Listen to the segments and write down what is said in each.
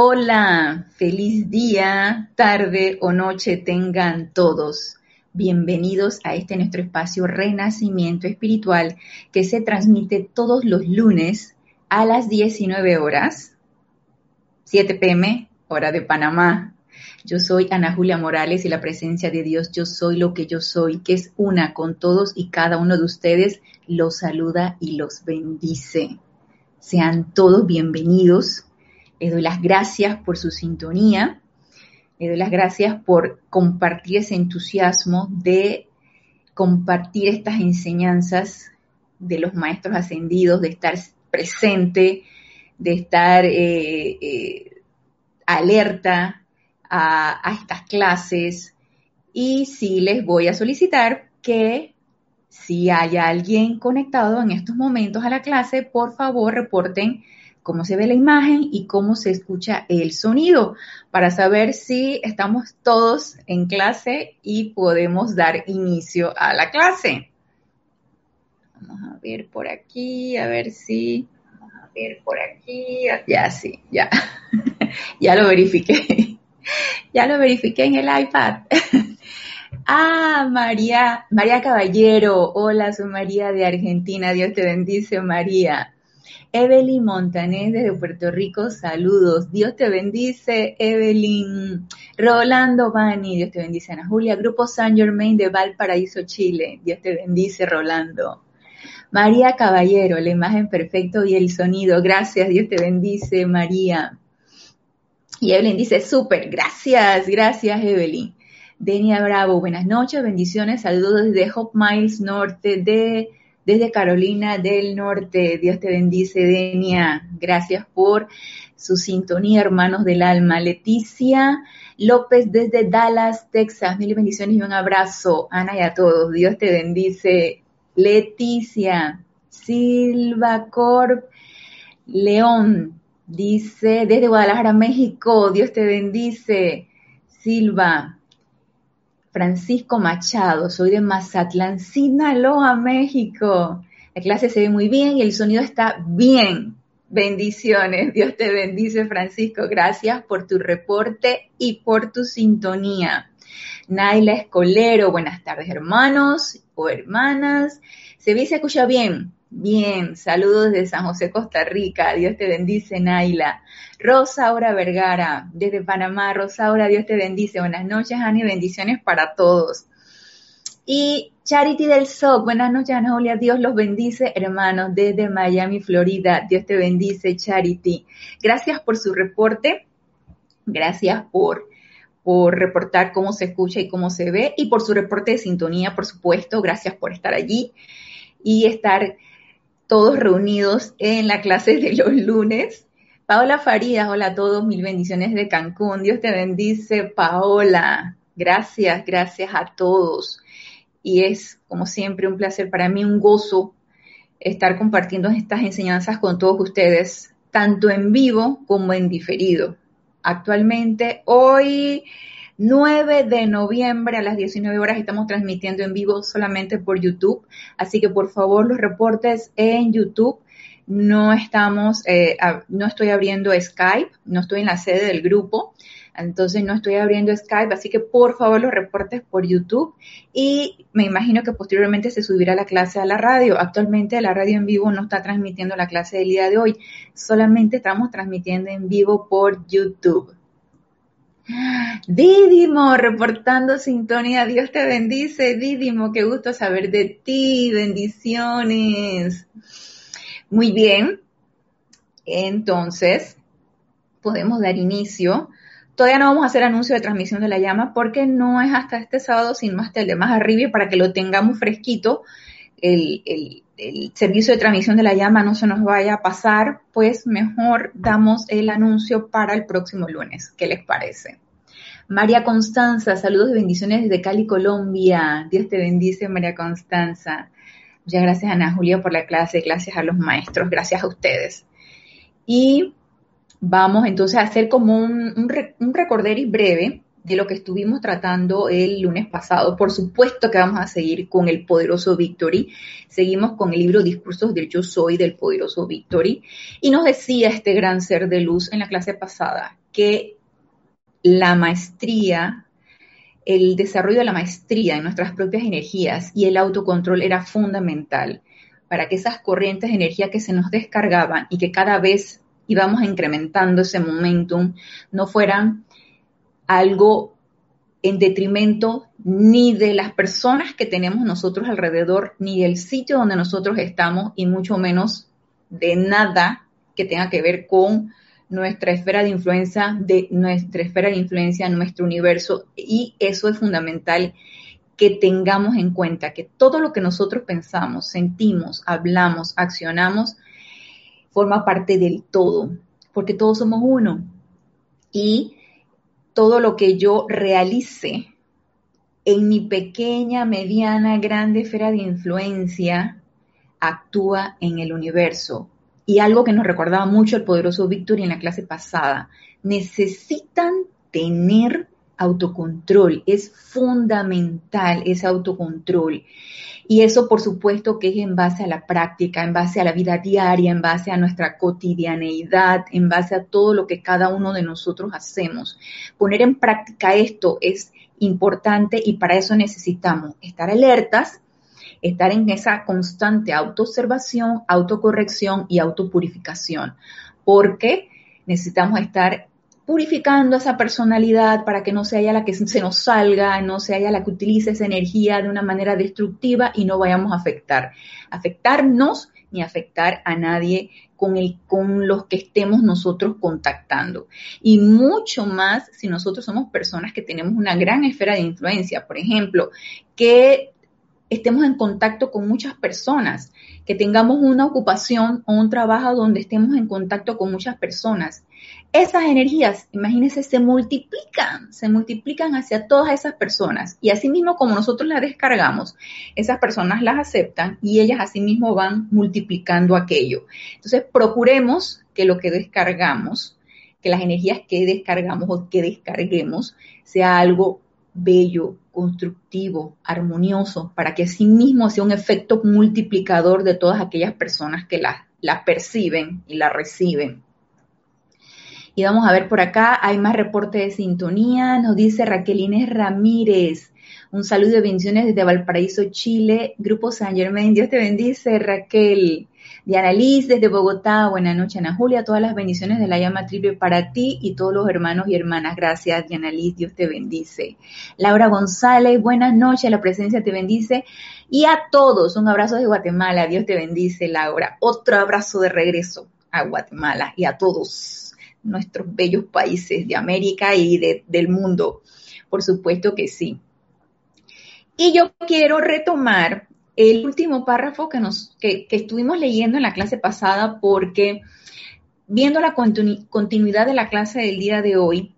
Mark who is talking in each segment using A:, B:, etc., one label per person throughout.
A: Hola, feliz día, tarde o noche tengan todos. Bienvenidos a este nuestro espacio Renacimiento Espiritual que se transmite todos los lunes a las 19 horas, 7 pm, hora de Panamá. Yo soy Ana Julia Morales y la presencia de Dios, yo soy lo que yo soy, que es una con todos y cada uno de ustedes, los saluda y los bendice. Sean todos bienvenidos le doy las gracias por su sintonía. Le doy las gracias por compartir ese entusiasmo de compartir estas enseñanzas de los maestros ascendidos, de estar presente, de estar eh, eh, alerta a, a estas clases. Y sí les voy a solicitar que si hay alguien conectado en estos momentos a la clase, por favor reporten cómo se ve la imagen y cómo se escucha el sonido para saber si estamos todos en clase y podemos dar inicio a la clase. Vamos a ver por aquí, a ver si... Vamos a ver por aquí. Ya, sí, ya. ya lo verifiqué. ya lo verifiqué en el iPad. Ah, María, María Caballero. Hola, soy María de Argentina. Dios te bendice, María. Evelyn Montanés desde Puerto Rico, saludos. Dios te bendice, Evelyn. Rolando Bani, Dios te bendice, Ana Julia. Grupo San Germain de Valparaíso, Chile. Dios te bendice, Rolando. María Caballero, la imagen perfecto y el sonido. Gracias, Dios te bendice, María. Y Evelyn dice, súper, gracias, gracias, Evelyn. Denia Bravo, buenas noches, bendiciones, saludos desde Hope Miles Norte de desde Carolina del Norte. Dios te bendice, Denia. Gracias por su sintonía, hermanos del alma. Leticia López desde Dallas, Texas. Mil bendiciones y un abrazo. Ana y a todos. Dios te bendice. Leticia. Silva Corp León dice desde Guadalajara, México. Dios te bendice. Silva, Francisco Machado, soy de Mazatlán, Sinaloa, México. La clase se ve muy bien y el sonido está bien. Bendiciones, Dios te bendice Francisco, gracias por tu reporte y por tu sintonía. Naila Escolero, buenas tardes hermanos o hermanas. Se ve y se escucha bien. Bien, saludos desde San José, Costa Rica. Dios te bendice, Naila. Rosaura Vergara, desde Panamá. Rosaura, Dios te bendice. Buenas noches, Ani. Bendiciones para todos. Y Charity del SOC, buenas noches, Ana Julia. Dios los bendice, hermanos, desde Miami, Florida. Dios te bendice, Charity. Gracias por su reporte. Gracias por, por reportar cómo se escucha y cómo se ve. Y por su reporte de sintonía, por supuesto. Gracias por estar allí y estar todos reunidos en la clase de los lunes. Paola Farías, hola a todos, mil bendiciones de Cancún. Dios te bendice, Paola. Gracias, gracias a todos. Y es, como siempre, un placer para mí, un gozo estar compartiendo estas enseñanzas con todos ustedes, tanto en vivo como en diferido. Actualmente, hoy 9 de noviembre a las 19 horas estamos transmitiendo en vivo solamente por YouTube, así que por favor los reportes en YouTube. No estamos, eh, no estoy abriendo Skype, no estoy en la sede del grupo, entonces no estoy abriendo Skype, así que por favor los reportes por YouTube y me imagino que posteriormente se subirá la clase a la radio. Actualmente la radio en vivo no está transmitiendo la clase del día de hoy, solamente estamos transmitiendo en vivo por YouTube. Didimo, reportando sintonía. Dios te bendice, Didimo. Qué gusto saber de ti. Bendiciones. Muy bien. Entonces, podemos dar inicio. Todavía no vamos a hacer anuncio de transmisión de la llama porque no es hasta este sábado, sino hasta el de más arriba para que lo tengamos fresquito. El, el servicio de transmisión de la llama no se nos vaya a pasar, pues mejor damos el anuncio para el próximo lunes. ¿Qué les parece? María Constanza, saludos y bendiciones desde Cali, Colombia. Dios te bendice, María Constanza. Muchas gracias, Ana Julia, por la clase. Gracias a los maestros. Gracias a ustedes. Y vamos entonces a hacer como un, un, breve de lo que estuvimos tratando el lunes pasado. Por supuesto que vamos a seguir con el poderoso Victory. Seguimos con el libro Discursos del Yo Soy del poderoso Victory. Y nos decía este gran ser de luz en la clase pasada que la maestría, el desarrollo de la maestría en nuestras propias energías y el autocontrol era fundamental para que esas corrientes de energía que se nos descargaban y que cada vez íbamos incrementando ese momentum no fueran algo en detrimento ni de las personas que tenemos nosotros alrededor, ni del sitio donde nosotros estamos, y mucho menos de nada que tenga que ver con nuestra esfera de influencia, de nuestra esfera de influencia, nuestro universo, y eso es fundamental que tengamos en cuenta que todo lo que nosotros pensamos, sentimos, hablamos, accionamos, forma parte del todo, porque todos somos uno. Y todo lo que yo realice en mi pequeña, mediana, grande esfera de influencia actúa en el universo. Y algo que nos recordaba mucho el poderoso Víctor en la clase pasada, necesitan tener autocontrol, es fundamental ese autocontrol. Y eso, por supuesto, que es en base a la práctica, en base a la vida diaria, en base a nuestra cotidianeidad, en base a todo lo que cada uno de nosotros hacemos. Poner en práctica esto es importante y para eso necesitamos estar alertas, estar en esa constante autoobservación, autocorrección y autopurificación, porque necesitamos estar purificando esa personalidad para que no sea la que se nos salga, no sea la que utilice esa energía de una manera destructiva y no vayamos a afectar, afectarnos ni afectar a nadie con, el, con los que estemos nosotros contactando. Y mucho más si nosotros somos personas que tenemos una gran esfera de influencia. Por ejemplo, que estemos en contacto con muchas personas, que tengamos una ocupación o un trabajo donde estemos en contacto con muchas personas esas energías, imagínense, se multiplican, se multiplican hacia todas esas personas. Y así mismo como nosotros las descargamos, esas personas las aceptan y ellas así mismo van multiplicando aquello. Entonces, procuremos que lo que descargamos, que las energías que descargamos o que descarguemos, sea algo bello, constructivo, armonioso, para que así mismo sea un efecto multiplicador de todas aquellas personas que las la perciben y la reciben. Y vamos a ver por acá, hay más reporte de sintonía, nos dice Raquel Inés Ramírez. Un saludo de bendiciones desde Valparaíso, Chile, Grupo San Germain. Dios te bendice, Raquel. Diana Liz desde Bogotá, buenas noches, Ana Julia, todas las bendiciones de la llama triple para ti y todos los hermanos y hermanas. Gracias, Diana Liz, Dios te bendice. Laura González, buenas noches, la presencia te bendice. Y a todos, un abrazo de Guatemala, Dios te bendice, Laura. Otro abrazo de regreso a Guatemala y a todos nuestros bellos países de América y del mundo. Por supuesto que sí. Y yo quiero retomar el último párrafo que, nos, que, estuvimos leyendo en la clase pasada porque viendo la continuidad de la clase del día de hoy,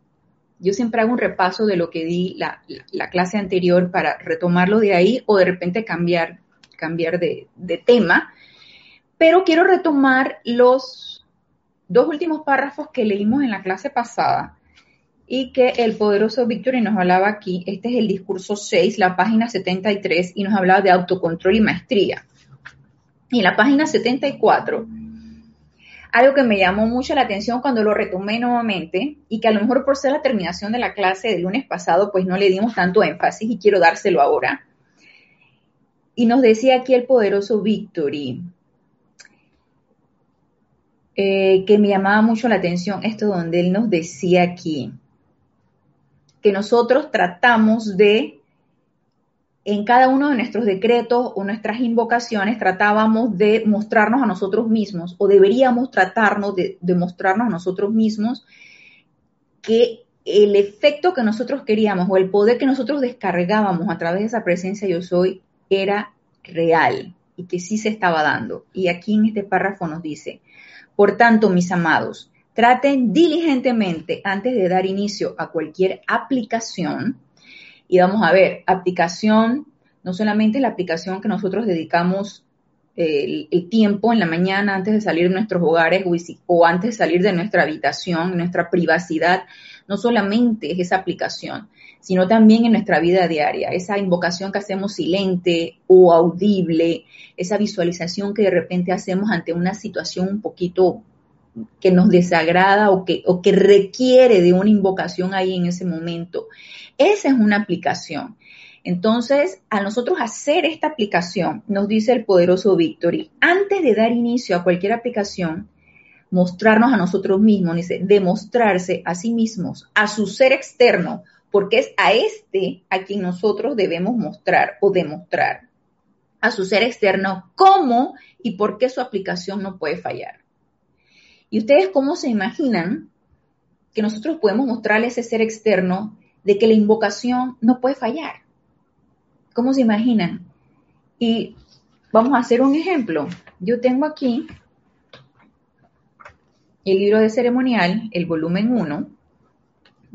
A: yo siempre hago un repaso de lo que di la, clase anterior para retomarlo de ahí o de repente cambiar, cambiar de tema, pero quiero retomar los dos últimos párrafos que leímos en la clase pasada y que el poderoso Victory nos hablaba aquí. Este es el discurso 6, la página 73, y nos hablaba de autocontrol y maestría. Y en la página 74, algo que me llamó mucho la atención cuando lo retomé nuevamente y que a lo mejor por ser la terminación de la clase del lunes pasado, pues no le dimos tanto énfasis y quiero dárselo ahora. Y nos decía aquí el poderoso Victory, eh, que me llamaba mucho la atención esto donde él nos decía aquí, que nosotros tratamos de, en cada uno de nuestros decretos o nuestras invocaciones, tratábamos de mostrarnos a nosotros mismos o deberíamos tratarnos de, de mostrarnos a nosotros mismos que el efecto que nosotros queríamos o el poder que nosotros descargábamos a través de esa presencia yo soy era real y que sí se estaba dando. Y aquí en este párrafo nos dice, por tanto, mis amados, traten diligentemente antes de dar inicio a cualquier aplicación. Y vamos a ver, aplicación, no solamente la aplicación que nosotros dedicamos el, tiempo en la mañana antes de salir de nuestros hogares o, antes de salir de nuestra habitación, nuestra privacidad, no solamente es esa aplicación, sino también en nuestra vida diaria, esa invocación que hacemos silente o audible, esa visualización que de repente hacemos ante una situación un poquito que nos desagrada o que, o que requiere de una invocación ahí en ese momento. Esa es una aplicación. Entonces, a nosotros hacer esta aplicación, nos dice el poderoso Victory, antes de dar inicio a cualquier aplicación, mostrarnos a nosotros mismos, dice, demostrarse a sí mismos, a su ser externo, porque es a este a quien nosotros debemos mostrar o demostrar, a su ser externo, cómo y por qué su aplicación no puede fallar. ¿Y ustedes cómo se imaginan que nosotros podemos mostrarle a ese ser externo de que la invocación no puede fallar? ¿Cómo se imaginan? Y vamos a hacer un ejemplo. Yo tengo aquí el libro de ceremonial, el volumen 1,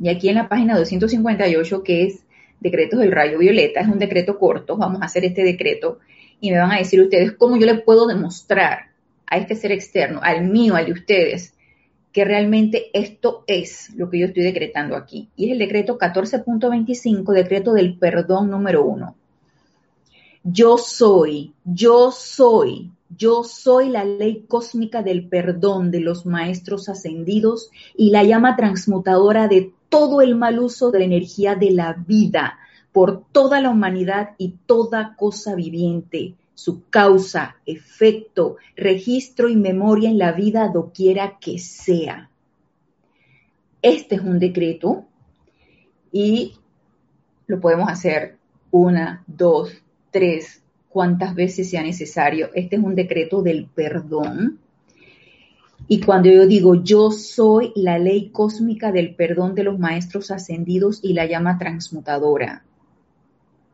A: y aquí en la página 258, que es decretos del rayo violeta, es un decreto corto, vamos a hacer este decreto y me van a decir ustedes cómo yo le puedo demostrar a este ser externo, al mío, al de ustedes, que realmente esto es lo que yo estoy decretando aquí. Y es el decreto 14.25, decreto del perdón número uno. Yo soy, yo soy, yo soy la ley cósmica del perdón de los maestros ascendidos y la llama transmutadora de todo el mal uso de la energía de la vida por toda la humanidad y toda cosa viviente, su causa, efecto, registro y memoria en la vida doquiera que sea. Este es un decreto y lo podemos hacer una, dos, tres, cuantas veces sea necesario. Este es un decreto del perdón. Y cuando yo digo yo soy la ley cósmica del perdón de los maestros ascendidos y la llama transmutadora,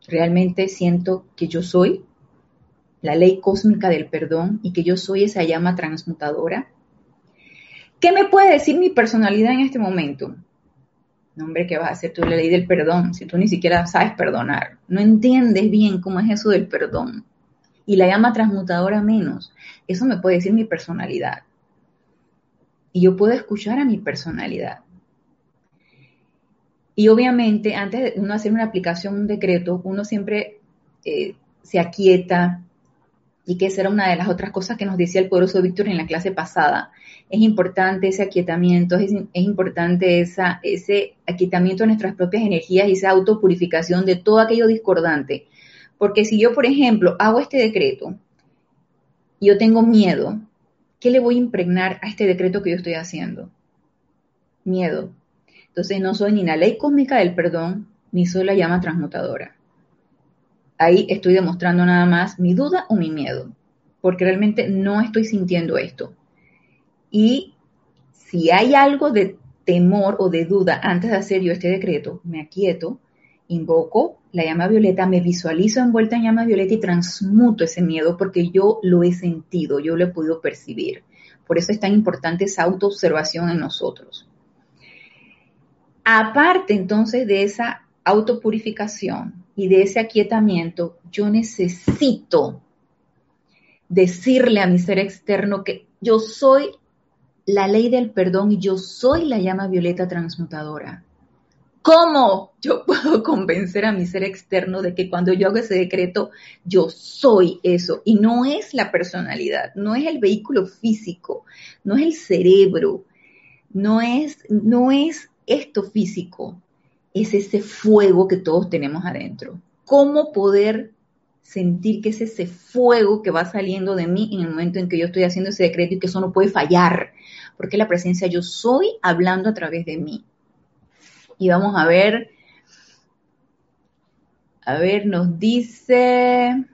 A: realmente siento que yo soy la ley cósmica del perdón y que yo soy esa llama transmutadora. ¿Qué me puede decir mi personalidad en este momento? No, hombre, ¿qué vas a hacer tú la ley del perdón si tú ni siquiera sabes perdonar? No entiendes bien cómo es eso del perdón. Y la llama transmutadora menos. Eso me puede decir mi personalidad. Y yo puedo escuchar a mi personalidad. Y obviamente, antes de uno hacer una aplicación, un decreto, uno siempre eh, se aquieta, y que esa era una de las otras cosas que nos decía el poderoso Víctor en la clase pasada. Es importante ese aquietamiento, es, importante esa, ese aquietamiento de nuestras propias energías y esa autopurificación de todo aquello discordante. Porque si yo, por ejemplo, hago este decreto yo tengo miedo, ¿qué le voy a impregnar a este decreto que yo estoy haciendo? Miedo. Entonces no soy ni la ley cósmica del perdón, ni soy la llama transmutadora ahí estoy demostrando nada más mi duda o mi miedo, porque realmente no estoy sintiendo esto. Y si hay algo de temor o de duda antes de hacer yo este decreto, me aquieto, invoco la llama violeta, me visualizo envuelta en llama violeta y transmuto ese miedo porque yo lo he sentido, yo lo he podido percibir. Por eso es tan importante esa autoobservación en nosotros. Aparte entonces de esa autopurificación, y de ese aquietamiento, yo necesito decirle a mi ser externo que yo soy la ley del perdón y yo soy la llama violeta transmutadora. ¿Cómo yo puedo convencer a mi ser externo de que cuando yo hago ese decreto, yo soy eso? Y no es la personalidad, no es el vehículo físico, no es el cerebro, no es, no es esto físico, es ese fuego que todos tenemos adentro. ¿Cómo poder sentir que es ese fuego que va saliendo de mí en el momento en que yo estoy haciendo ese decreto y que eso no puede fallar? Porque la presencia yo soy hablando a través de mí. Y vamos a ver, a ver, nos dice...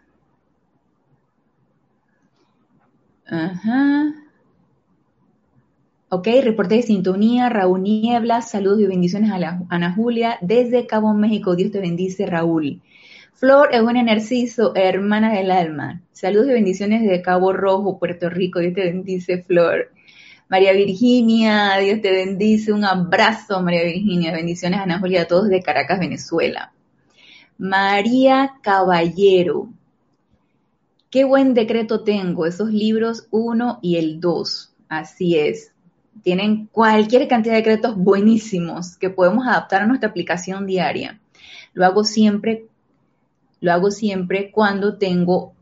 A: Ajá. Ok, reporte de sintonía, Raúl Niebla, saludos y bendiciones a la, Ana Julia desde Cabo México. Dios te bendice, Raúl. Flor Eugenia Narciso, hermana del alma. Saludos y bendiciones desde Cabo Rojo, Puerto Rico. Dios te bendice, Flor. María Virginia, Dios te bendice. Un abrazo, María Virginia. Bendiciones, Ana Julia, a todos de Caracas, Venezuela. María Caballero. Qué buen decreto tengo, esos libros 1 y el 2. Así es. Tienen cualquier cantidad de decretos buenísimos que podemos adaptar a nuestra aplicación diaria. Lo hago siempre, lo hago siempre cuando tengo,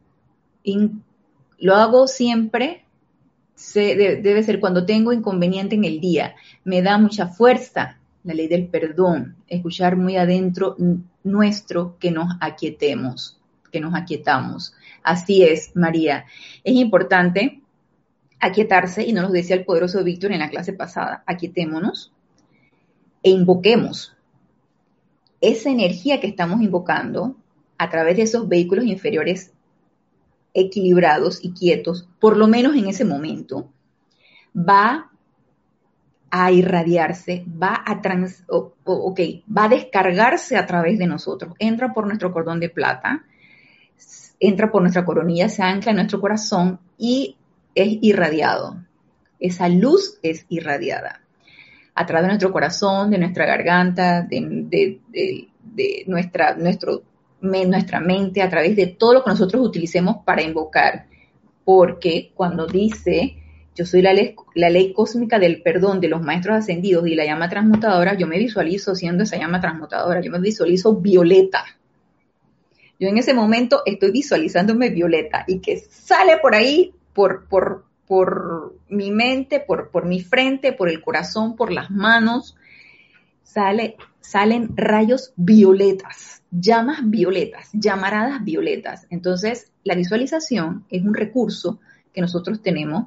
A: lo hago siempre, debe ser cuando tengo inconveniente en el día. Me da mucha fuerza la ley del perdón, escuchar muy adentro nuestro que nos aquietemos, que nos aquietamos. Así es, María. Es importante aquietarse, y nos lo decía el poderoso Víctor en la clase pasada, aquietémonos e invoquemos esa energía que estamos invocando a través de esos vehículos inferiores equilibrados y quietos, por lo menos en ese momento, va a irradiarse, va a trans, va a descargarse a través de nosotros, entra por nuestro cordón de plata, entra por nuestra coronilla, se ancla en nuestro corazón y es irradiado. Esa luz es irradiada a través de nuestro corazón, de nuestra garganta, de, nuestra, nuestro, nuestra mente, a través de todo lo que nosotros utilicemos para invocar. Porque cuando dice, yo soy la ley, cósmica del perdón de los maestros ascendidos y la llama transmutadora, yo me visualizo siendo esa llama transmutadora, yo me visualizo violeta. Yo en ese momento estoy visualizándome violeta y que sale por ahí, por, por, por mi mente, por, por mi frente, por el corazón, por las manos, sale, salen rayos violetas, llamas violetas, llamaradas violetas. Entonces, la visualización es un recurso que nosotros tenemos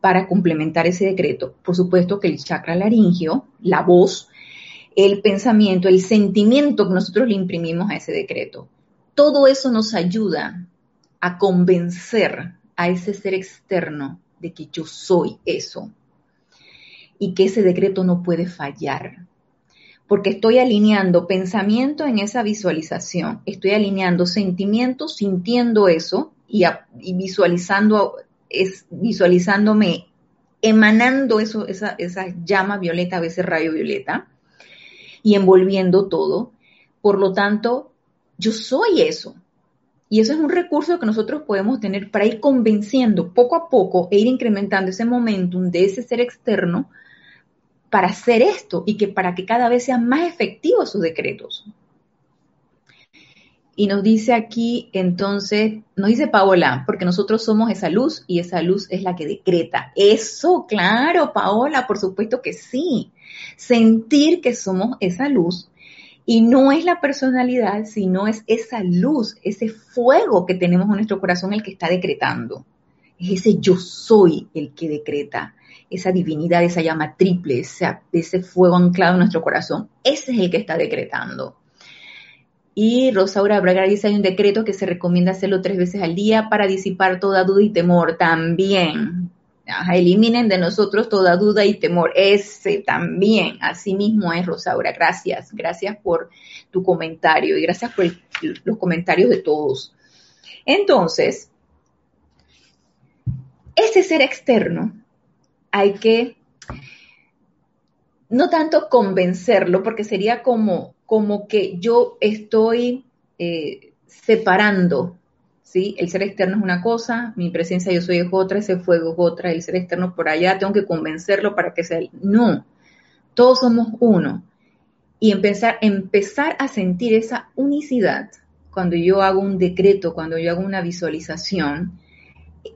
A: para complementar ese decreto. Por supuesto que el chakra laringio, la voz, el pensamiento, el sentimiento que nosotros le imprimimos a ese decreto. Todo eso nos ayuda a convencer a ese ser externo de que yo soy eso y que ese decreto no puede fallar. Porque estoy alineando pensamiento en esa visualización, estoy alineando sentimientos sintiendo eso y, visualizando, visualizándome emanando eso, esa, esa llama violeta, a veces rayo violeta, y envolviendo todo. Por lo tanto, yo soy eso. Y eso es un recurso que nosotros podemos tener para ir convenciendo poco a poco e ir incrementando ese momentum de ese ser externo para hacer esto y que para que cada vez sean más efectivos sus decretos. Y nos dice aquí, entonces, nos dice Paola, porque nosotros somos esa luz y esa luz es la que decreta. Eso, claro, Paola, por supuesto que sí. Sentir que somos esa luz y no es la personalidad, sino es esa luz, ese fuego que tenemos en nuestro corazón el que está decretando. Es ese yo soy el que decreta, esa divinidad, esa llama triple, ese, fuego anclado en nuestro corazón. Ese es el que está decretando. Y Rosaura Braga dice, hay un decreto que se recomienda hacerlo tres veces al día para disipar toda duda y temor. También, eliminen de nosotros toda duda y temor. Ese también, así mismo es, Rosaura. Gracias, gracias por tu comentario y gracias por los comentarios de todos. Entonces, ese ser externo hay que no tanto convencerlo, porque sería como, como que yo estoy eh, separando ¿sí? El ser externo es una cosa, mi presencia yo soy es otra, ese fuego es otra, el ser externo por allá, tengo que convencerlo para que sea... No, todos somos uno. Y empezar, empezar a sentir esa unicidad cuando yo hago un decreto, cuando yo hago una visualización,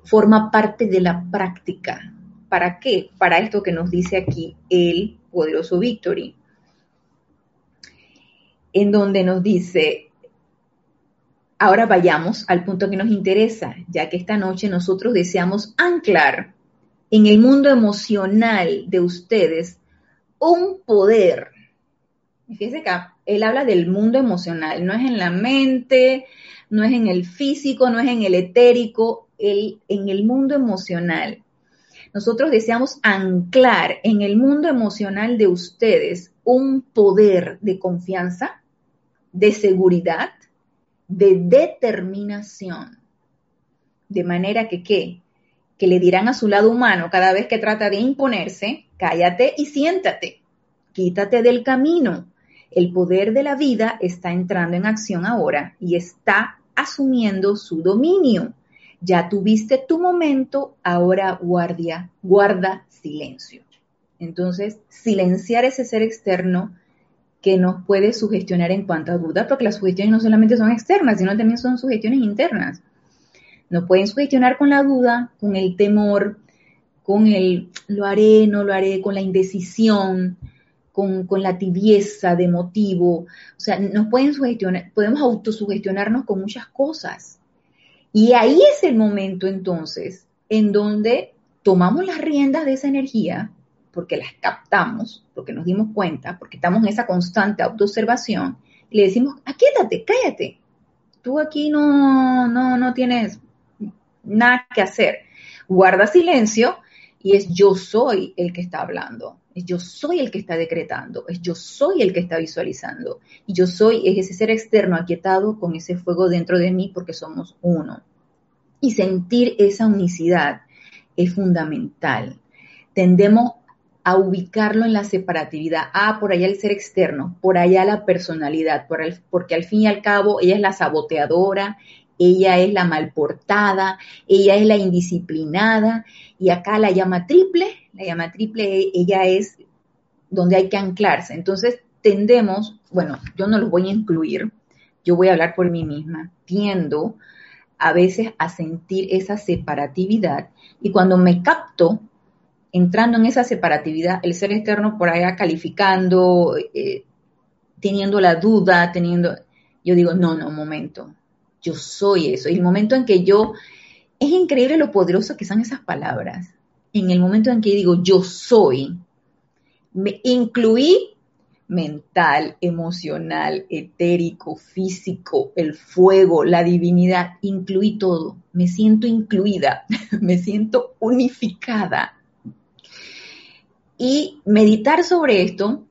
A: forma parte de la práctica. ¿Para qué? Para esto que nos dice aquí el poderoso Victory, en donde nos dice, Ahora vayamos al punto que nos interesa, ya que esta noche nosotros deseamos anclar en el mundo emocional de ustedes un poder. Fíjense que él habla del mundo emocional, no es en la mente, no es en el físico, no es en el etérico, en el mundo emocional. Nosotros deseamos anclar en el mundo emocional de ustedes un poder de confianza, de seguridad, de determinación. De manera que. Que le dirán a su lado humano cada vez que trata de imponerse, cállate y siéntate, quítate del camino. El poder de la vida está entrando en acción ahora y está asumiendo su dominio. Ya tuviste tu momento, ahora guardia, guarda silencio. Entonces, silenciar ese ser externo que nos puede sugestionar en cuanto a duda, porque las sugestiones no solamente son externas, sino también son sugestiones internas. Nos pueden sugestionar con la duda, con el temor, con el lo haré, no lo haré, con la indecisión, con, la tibieza de motivo. O sea, nos pueden sugestionar, podemos autosugestionarnos con muchas cosas. Y ahí es el momento entonces en donde tomamos las riendas de esa energía, porque las captamos, porque nos dimos cuenta, porque estamos en esa constante autoobservación, y le decimos, aquíétate, cállate. Tú aquí no, no, no tienes nada que hacer. Guarda silencio y es yo soy el que está hablando, es yo soy el que está decretando, es yo soy el que está visualizando. Y yo soy es ese ser externo aquietado con ese fuego dentro de mí porque somos uno. Y sentir esa unicidad es fundamental. Tendemos a ubicarlo en la separatividad. Ah, por allá el ser externo, por allá la personalidad, porque al fin y al cabo ella es la saboteadora, ella es la malportada, ella es la indisciplinada, y acá la llama triple, la llama triple, ella es donde hay que anclarse. Entonces tendemos, bueno, yo no los voy a incluir, yo voy a hablar por mí misma, tiendo a veces a sentir esa separatividad y cuando me capto entrando en esa separatividad, el ser externo por allá calificando, eh, teniendo la duda, teniendo, yo digo, no, no, momento, yo soy eso. Y el momento en que yo, es increíble lo poderoso que son esas palabras. En el momento en que digo, yo soy, me incluí mental, emocional, etérico, físico, el fuego, la divinidad, incluí todo. Me siento incluida, me siento unificada y meditar sobre esto,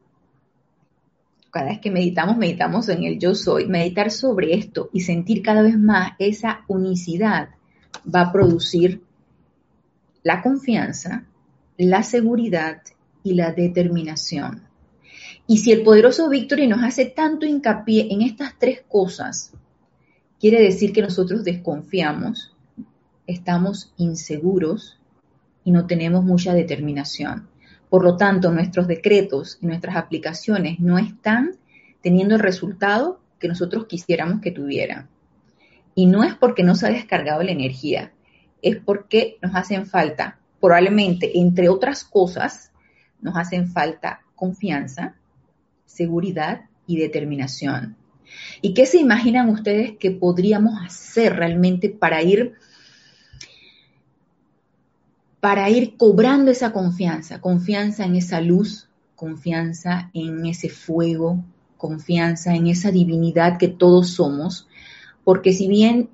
A: cada vez que meditamos, meditamos en el yo soy, meditar sobre esto y sentir cada vez más esa unicidad va a producir la confianza, la seguridad y la determinación. Y si el poderoso Victory nos hace tanto hincapié en estas tres cosas, quiere decir que nosotros desconfiamos, estamos inseguros y no tenemos mucha determinación. Por lo tanto, nuestros decretos y nuestras aplicaciones no están teniendo el resultado que nosotros quisiéramos que tuvieran. Y no es porque no se ha descargado la energía, es porque nos hacen falta, probablemente, entre otras cosas, nos hacen falta confianza, seguridad y determinación. ¿Y qué se imaginan ustedes que podríamos hacer realmente para ir para ir cobrando esa confianza, confianza en esa luz, confianza en ese fuego, confianza en esa divinidad que todos somos, porque si bien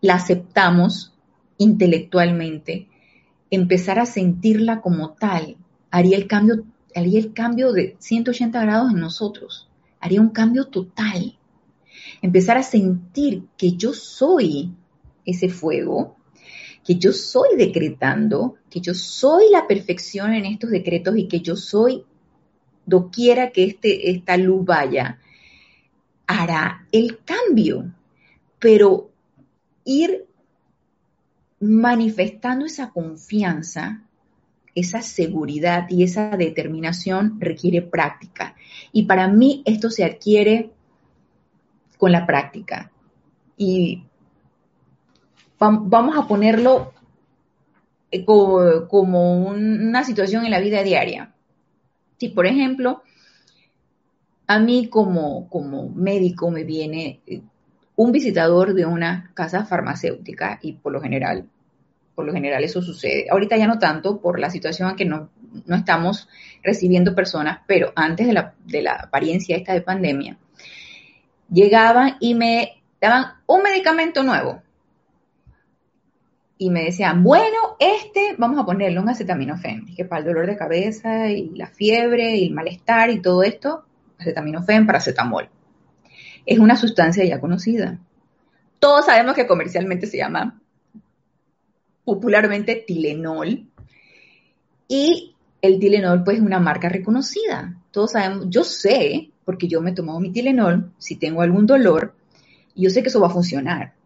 A: la aceptamos intelectualmente, empezar a sentirla como tal haría el cambio, haría el cambio de 180 grados en nosotros, haría un cambio total. Empezar a sentir que yo soy ese fuego, que yo soy decretando, que yo soy la perfección en estos decretos y que yo soy doquiera que este, esta luz vaya, hará el cambio. Pero ir manifestando esa confianza, esa seguridad y esa determinación requiere práctica. Y para mí esto se adquiere con la práctica. Y vamos a ponerlo eh, como, una situación en la vida diaria. Si, por ejemplo, a mí como, como médico me viene eh, un visitador de una casa farmacéutica y por lo general, por lo general eso sucede. Ahorita ya no tanto por la situación en que no, no estamos recibiendo personas, pero antes de la, de la apariencia esta de pandemia, llegaban y me daban un medicamento nuevo y me decían, bueno, este vamos a ponerle un acetaminofén, que para el dolor de cabeza y la fiebre y el malestar y todo esto, acetaminofén, paracetamol. Es una sustancia ya conocida. Todos sabemos que comercialmente se llama popularmente Tilenol y el Tilenol pues es una marca reconocida. Todos sabemos, yo sé, porque yo me he tomado mi Tilenol, si tengo algún dolor, yo sé que eso va a funcionar.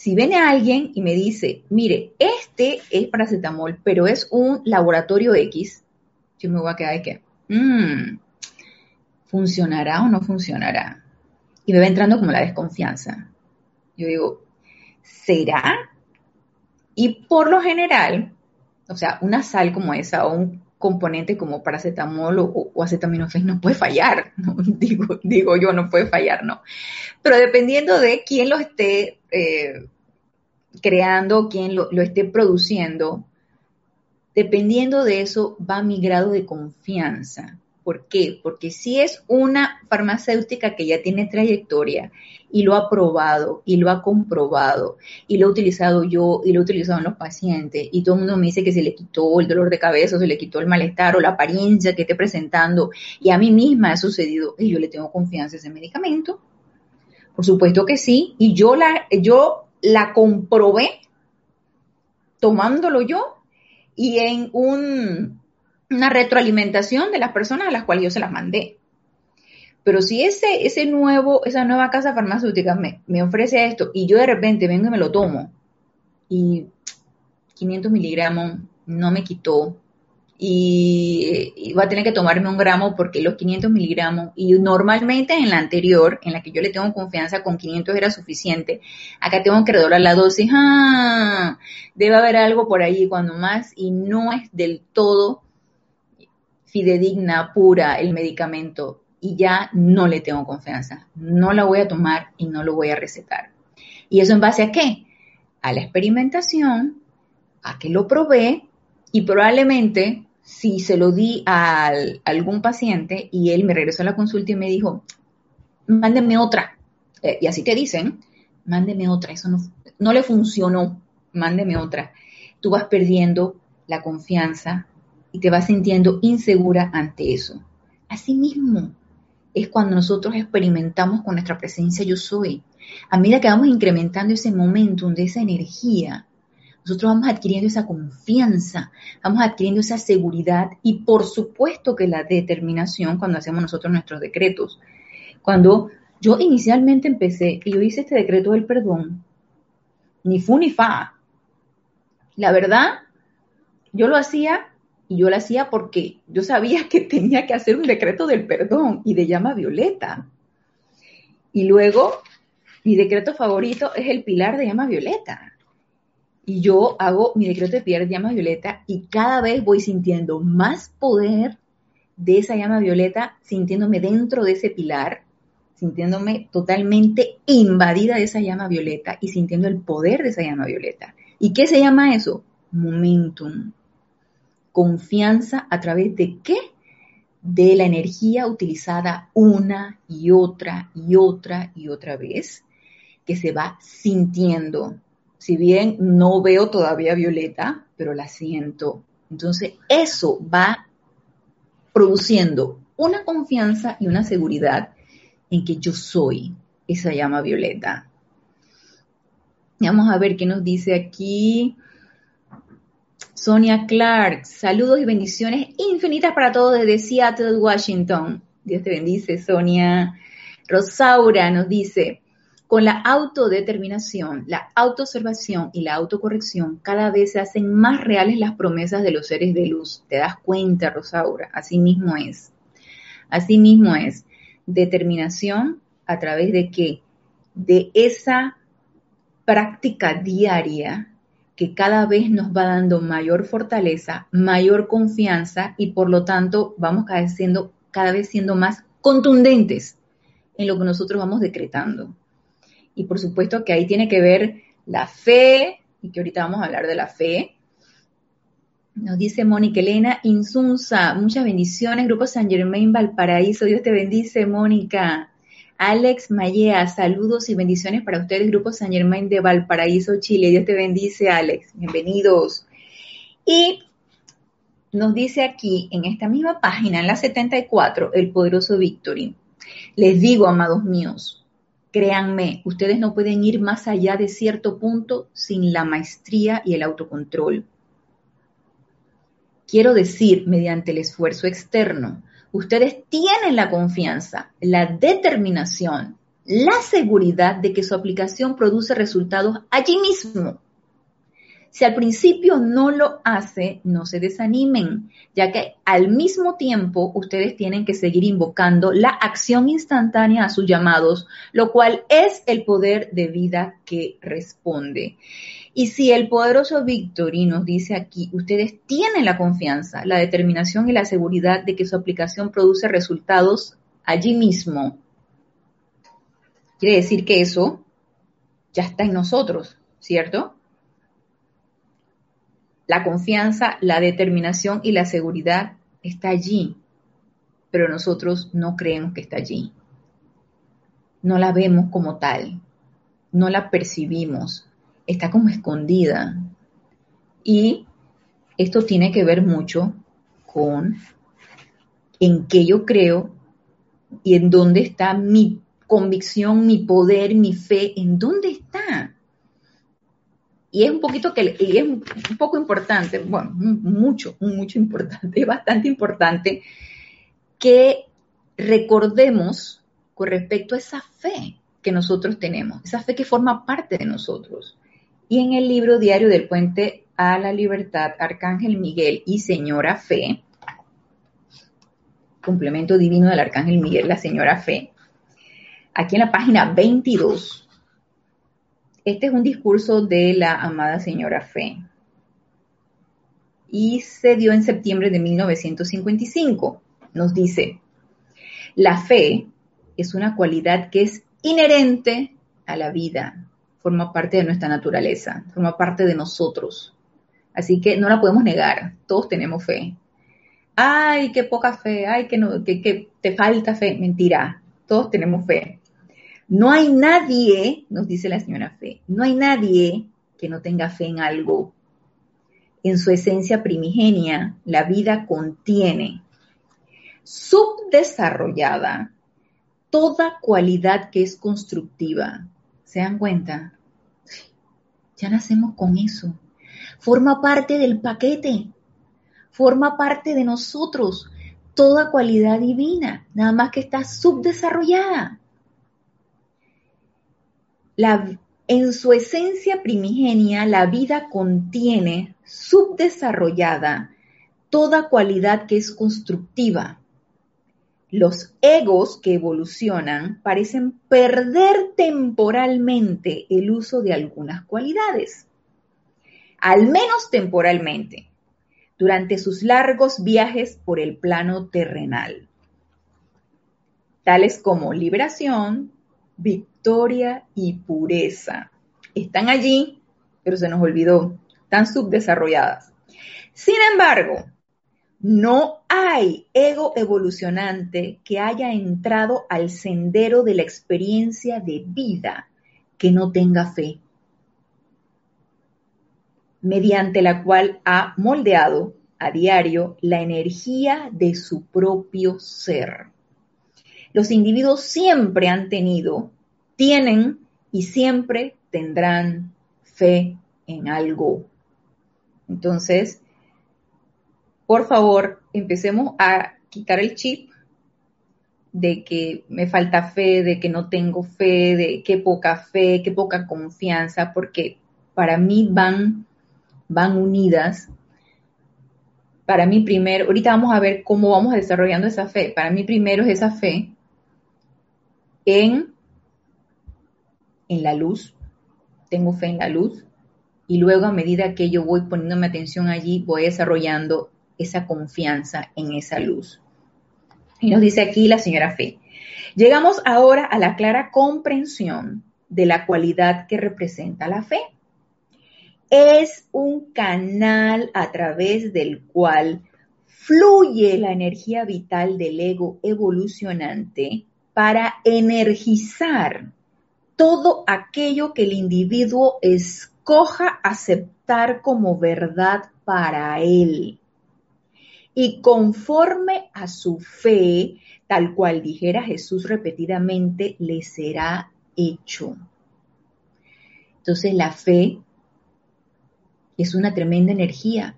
A: Si viene alguien y me dice, mire, este es paracetamol, pero es un laboratorio X, yo me voy a quedar de que, mmm, ¿funcionará o no funcionará? Y me va entrando como la desconfianza. Yo digo, ¿será? Y por lo general, o sea, una sal como esa o un componente como paracetamol o, o acetaminofén no puede fallar, Digo, digo yo, no puede fallar, ¿no? Pero dependiendo de quién lo esté eh, creando, quién lo, lo esté produciendo, dependiendo de eso va mi grado de confianza. ¿Por qué? Porque si es una farmacéutica que ya tiene trayectoria y lo ha probado y lo ha comprobado y lo he utilizado yo y lo he utilizado en los pacientes y todo el mundo me dice que se le quitó el dolor de cabeza, se le quitó el malestar o la apariencia que esté presentando y a mí misma ha sucedido y yo le tengo confianza a ese medicamento. Por supuesto que sí y yo la, yo la comprobé tomándolo yo y en un una retroalimentación de las personas a las cuales yo se las mandé. Pero si ese, ese nuevo, esa nueva casa farmacéutica me, me ofrece esto y yo de repente vengo y me lo tomo y 500 miligramos no me quitó y, va a tener que tomarme un gramo porque los 500 miligramos y normalmente en la anterior, en la que yo le tengo confianza, con 500 era suficiente. Acá tengo que redoblar la dosis. Ah, debe haber algo por ahí cuando más y no es del todo fidedigna, pura el medicamento y ya no le tengo confianza. No la voy a tomar y no lo voy a recetar. ¿Y eso en base a qué? A la experimentación, a que lo probé y probablemente si se lo di a, algún paciente y él me regresó a la consulta y me dijo, mándeme otra. Eh, y así te dicen, mándeme otra, eso no, no le funcionó, mándeme otra. Tú vas perdiendo la confianza y te vas sintiendo insegura ante eso. Asimismo, es cuando nosotros experimentamos con nuestra presencia yo soy. A medida que vamos incrementando ese momentum de esa energía, nosotros vamos adquiriendo esa confianza, vamos adquiriendo esa seguridad y por supuesto que la determinación cuando hacemos nosotros nuestros decretos. Cuando yo inicialmente empecé y yo hice este decreto del perdón, ni fu ni fa. La verdad, yo lo hacía y yo lo hacía porque yo sabía que tenía que hacer un decreto del perdón y de llama violeta. Y luego, mi decreto favorito es el pilar de llama violeta. Y yo hago mi decreto de pilar de llama violeta y cada vez voy sintiendo más poder de esa llama violeta, sintiéndome dentro de ese pilar, sintiéndome totalmente invadida de esa llama violeta y sintiendo el poder de esa llama violeta. ¿Y qué se llama eso? Momentum confianza a través de qué? De la energía utilizada una y otra y otra y otra vez, que se va sintiendo. Si bien no veo todavía Violeta, pero la siento. Entonces, eso va produciendo una confianza y una seguridad en que yo soy esa llama violeta. Vamos a ver qué nos dice aquí. Sonia Clark, saludos y bendiciones infinitas para todos desde Seattle, Washington. Dios te bendice, Sonia. Rosaura nos dice, con la autodeterminación, la autoobservación y la autocorrección, cada vez se hacen más reales las promesas de los seres de luz. ¿Te das cuenta, Rosaura? Así mismo es. Así mismo es. Determinación a través de qué? De esa práctica diaria que cada vez nos va dando mayor fortaleza, mayor confianza y por lo tanto vamos cada vez siendo, cada vez siendo más contundentes en lo que nosotros vamos decretando. Y por supuesto que ahí tiene que ver la fe, y que ahorita vamos a hablar de la fe. Nos dice Mónica Elena Insunza, muchas bendiciones, Grupo San Germain Valparaíso, Dios te bendice, Mónica. Alex Mallea, saludos y bendiciones para ustedes, Grupo San Germain de Valparaíso, Chile. Dios te bendice, Alex. Bienvenidos. Y nos dice aquí, en esta misma página, en la 74, el poderoso Victory. Les digo, amados míos, créanme, ustedes no pueden ir más allá de cierto punto sin la maestría y el autocontrol. Quiero decir, mediante el esfuerzo externo, ustedes tienen la confianza, la determinación la seguridad de que su aplicación produce resultados allí mismo. Si al principio no lo hace, no se desanimen, ya que al mismo tiempo ustedes tienen que seguir invocando la acción instantánea a sus llamados, lo cual es el poder de vida que responde. Y si el poderoso Victory nos dice aquí, ustedes tienen la confianza, la determinación y la seguridad de que su aplicación produce resultados allí mismo, quiere decir que eso ya está en nosotros, ¿cierto? La confianza, la determinación y la seguridad está allí, pero nosotros no creemos que está allí. No la vemos como tal, no la percibimos, está como escondida. Y esto tiene que ver mucho con en qué yo creo y en dónde está mi convicción, mi poder, mi fe, en dónde está. Y es un poquito que y es un poco importante, bueno, mucho, mucho importante, bastante importante que recordemos con respecto a esa fe que nosotros tenemos, esa fe que forma parte de nosotros. Y en el libro Diario del Puente a la Libertad, Arcángel Miguel y Señora Fe, complemento divino del Arcángel Miguel, la Señora Fe, aquí en la página 22, este es un discurso de la amada Señora Fe y se dio en septiembre de 1955. Nos dice, la fe es una cualidad que es inherente a la vida, forma parte de nuestra naturaleza, forma parte de nosotros. Así que no la podemos negar, todos tenemos fe. Ay, qué poca fe, ay, que, no, que, te falta fe. Mentira, todos tenemos fe. No hay nadie, nos dice la señora Fe, no hay nadie que no tenga fe en algo. En su esencia primigenia, la vida contiene subdesarrollada toda cualidad que es constructiva, ¿Se dan cuenta? Ya nacemos con eso. Forma parte del paquete. Forma parte de nosotros. Toda cualidad divina, nada más que está subdesarrollada. En su esencia primigenia, la vida contiene subdesarrollada toda cualidad que es constructiva, los egos que evolucionan parecen perder temporalmente el uso de algunas cualidades, al menos temporalmente, durante sus largos viajes por el plano terrenal, tales como liberación, victoria y pureza. Están allí, pero se nos olvidó, están subdesarrolladas. Sin embargo, no hay ego evolucionante que haya entrado al sendero de la experiencia de vida que no tenga fe, mediante la cual ha moldeado a diario la energía de su propio ser. Los individuos siempre han tenido, tienen y siempre tendrán fe en algo. Entonces, por favor, empecemos a quitar el chip de que me falta fe, de que no tengo fe, de qué poca fe, qué poca confianza, porque para mí van, van unidas. Para mí primero, ahorita vamos a ver cómo vamos desarrollando esa fe. Para mí primero es esa fe en, en la luz. Tengo fe en la luz. Y luego a medida que yo voy poniéndome atención allí, voy desarrollando esa confianza en esa luz. Y nos dice aquí la señora Fe. Llegamos ahora a la clara comprensión de la cualidad que representa la fe. Es un canal a través del cual fluye la energía vital del ego evolucionante para energizar todo aquello que el individuo escoja aceptar como verdad para él y conforme a su fe, tal cual dijera Jesús repetidamente, le será hecho. Entonces la fe es una tremenda energía,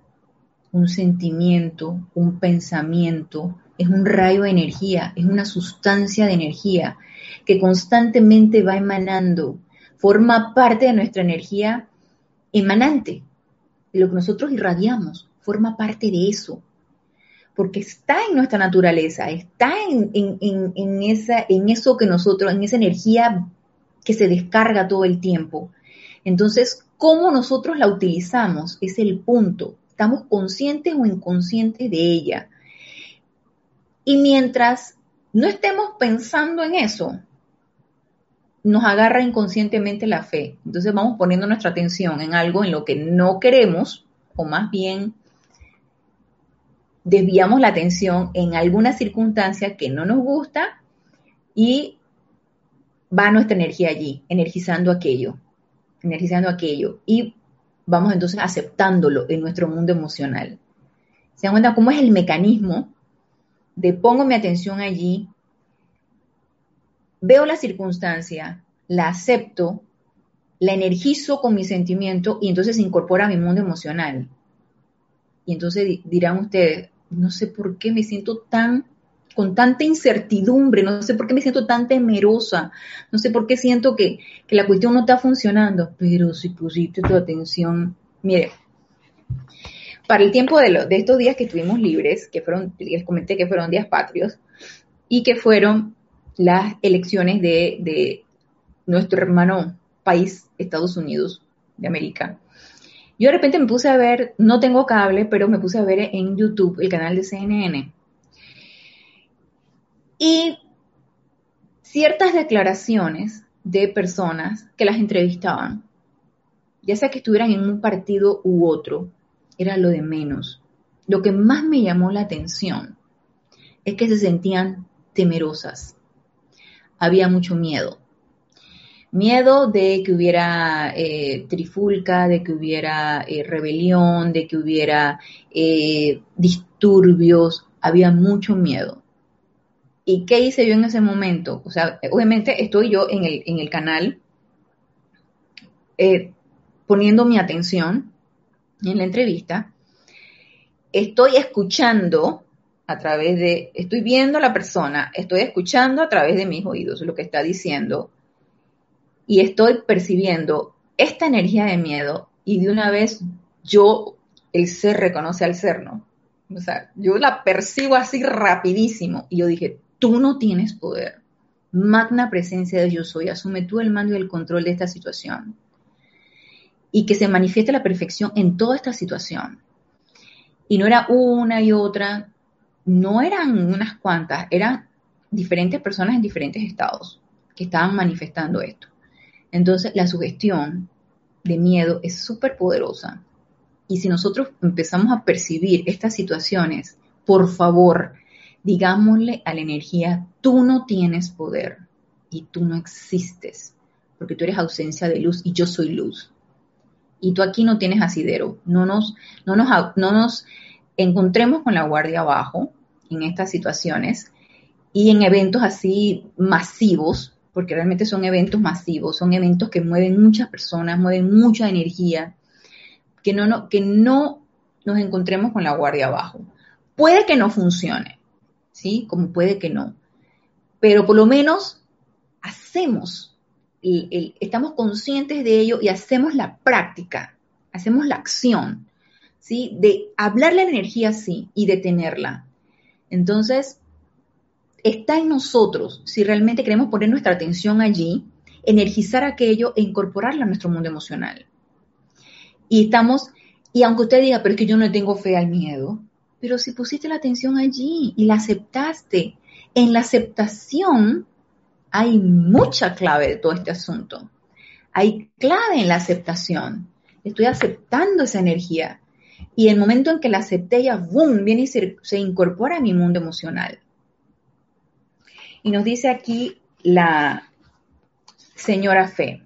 A: un sentimiento, un pensamiento, es un rayo de energía, es una sustancia de energía que constantemente va emanando, forma parte de nuestra energía emanante, lo que nosotros irradiamos, forma parte de eso, porque está en nuestra naturaleza, está en, esa, en eso que nosotros, en esa energía que se descarga todo el tiempo. Entonces, ¿cómo nosotros la utilizamos? Es el punto. ¿Estamos conscientes o inconscientes de ella? Y mientras no estemos pensando en eso, nos agarra inconscientemente la fe. Entonces vamos poniendo nuestra atención en algo en lo que no queremos, o más bien desviamos la atención en alguna circunstancia que no nos gusta y va nuestra energía allí, energizando aquello, energizando aquello. Y vamos entonces aceptándolo en nuestro mundo emocional. ¿Se dan cuenta cómo es el mecanismo de pongo mi atención allí, veo la circunstancia, la acepto, la energizo con mi sentimiento y entonces se incorpora a mi mundo emocional. Y entonces dirán ustedes, no sé por qué me siento tan con tanta incertidumbre, no sé por qué me siento tan temerosa, no sé por qué siento que, la cuestión no está funcionando, pero si pusiste tu atención, mire, para el tiempo de, estos días que estuvimos libres, que fueron, les comenté que fueron días patrios, y que fueron las elecciones de, de nuestro hermano país, Estados Unidos de América. Yo de repente me puse a ver, no tengo cable, pero me puse a ver en YouTube el canal de CNN y ciertas declaraciones de personas que las entrevistaban, ya sea que estuvieran en un partido u otro, era lo de menos. Lo que más me llamó la atención es que se sentían temerosas. Había mucho miedo. Miedo de que hubiera eh, trifulca, de que hubiera eh, rebelión, de que hubiera eh, disturbios. Había mucho miedo. ¿Y qué hice yo en ese momento? O sea, obviamente estoy yo en el, en el canal poniendo mi atención en la entrevista. Estoy escuchando a través de, estoy viendo a la persona, estoy escuchando a través de mis oídos lo que está diciendo y estoy percibiendo esta energía de miedo y de una vez yo, el ser reconoce al ser, ¿no? O sea, yo la percibo así rapidísimo y yo dije, Tú no tienes poder. Magna presencia de yo soy, asume tú el mando y el control de esta situación. Y que se manifieste la perfección en toda esta situación. Y no era una y otra, no eran unas cuantas, eran diferentes personas en diferentes estados que estaban manifestando esto. Entonces, la sugestión de miedo es súper poderosa. Y si nosotros empezamos a percibir estas situaciones, por favor, digámosle a la energía, tú no tienes poder y tú no existes, porque tú eres ausencia de luz y yo soy luz. Y tú aquí no tienes asidero. No nos, no nos, no nos encontremos con la guardia abajo en estas situaciones y en eventos así masivos, porque realmente son eventos masivos, son eventos que mueven muchas personas, mueven mucha energía, que no, no, que no nos encontremos con la guardia abajo. Puede que no funcione, ¿sí? Como puede que no. Pero por lo menos hacemos, estamos conscientes de ello y hacemos la práctica, hacemos la acción, ¿sí? De hablarle a la energía sí y detenerla. Entonces, está en nosotros, si realmente queremos poner nuestra atención allí, energizar aquello e incorporarla a nuestro mundo emocional. Y estamos, y aunque usted diga, pero es que yo no tengo fe al miedo, pero si pusiste la atención allí y la aceptaste, en la aceptación hay mucha clave de todo este asunto. Hay clave en la aceptación. Estoy aceptando esa energía. Y el momento en que la acepté, ya boom, viene y se, incorpora a mi mundo emocional. Y nos dice aquí la señora Fe.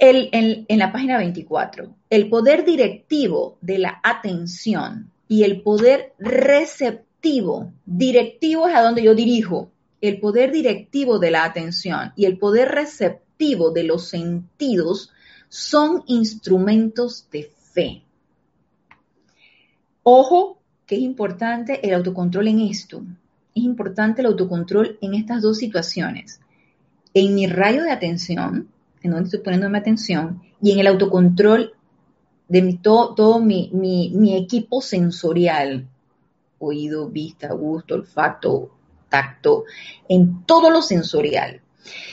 A: en la página 24, el poder directivo de la atención y el poder receptivo. Directivo es a donde yo dirijo. El poder directivo de la atención y el poder receptivo de los sentidos son instrumentos de fe. Ojo que es importante el autocontrol en esto. Es importante el autocontrol en estas dos situaciones. En mi rayo de atención, en donde estoy poniendo mi atención, y en el autocontrol de mi, todo, mi equipo sensorial, oído, vista, gusto, olfato, tacto, en todo lo sensorial.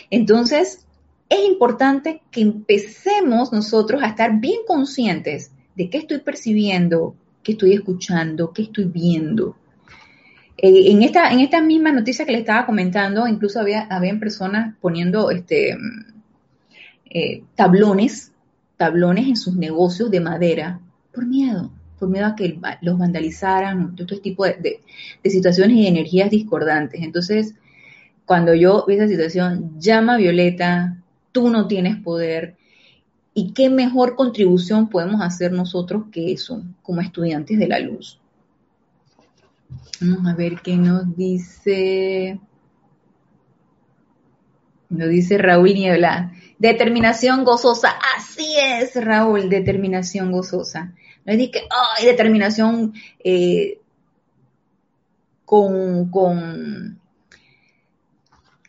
A: Entonces, es importante que empecemos nosotros a estar bien conscientes de qué estoy percibiendo, qué estoy escuchando, qué estoy viendo. Eh, en, esta, en misma noticia que le estaba comentando, incluso había habían personas poniendo este, eh, tablones, tablones en sus negocios de madera por miedo, miedo a que los vandalizaran, todo este tipo de, de situaciones y energías discordantes. Entonces, cuando yo vi esa situación, llama a Violeta, tú no tienes poder. ¿Y qué mejor contribución podemos hacer nosotros que eso, como estudiantes de la luz? Vamos a ver qué nos dice. Nos dice Raúl Niebla. Determinación gozosa. Así es, Raúl, determinación gozosa. No es que, ay, determinación eh, con, con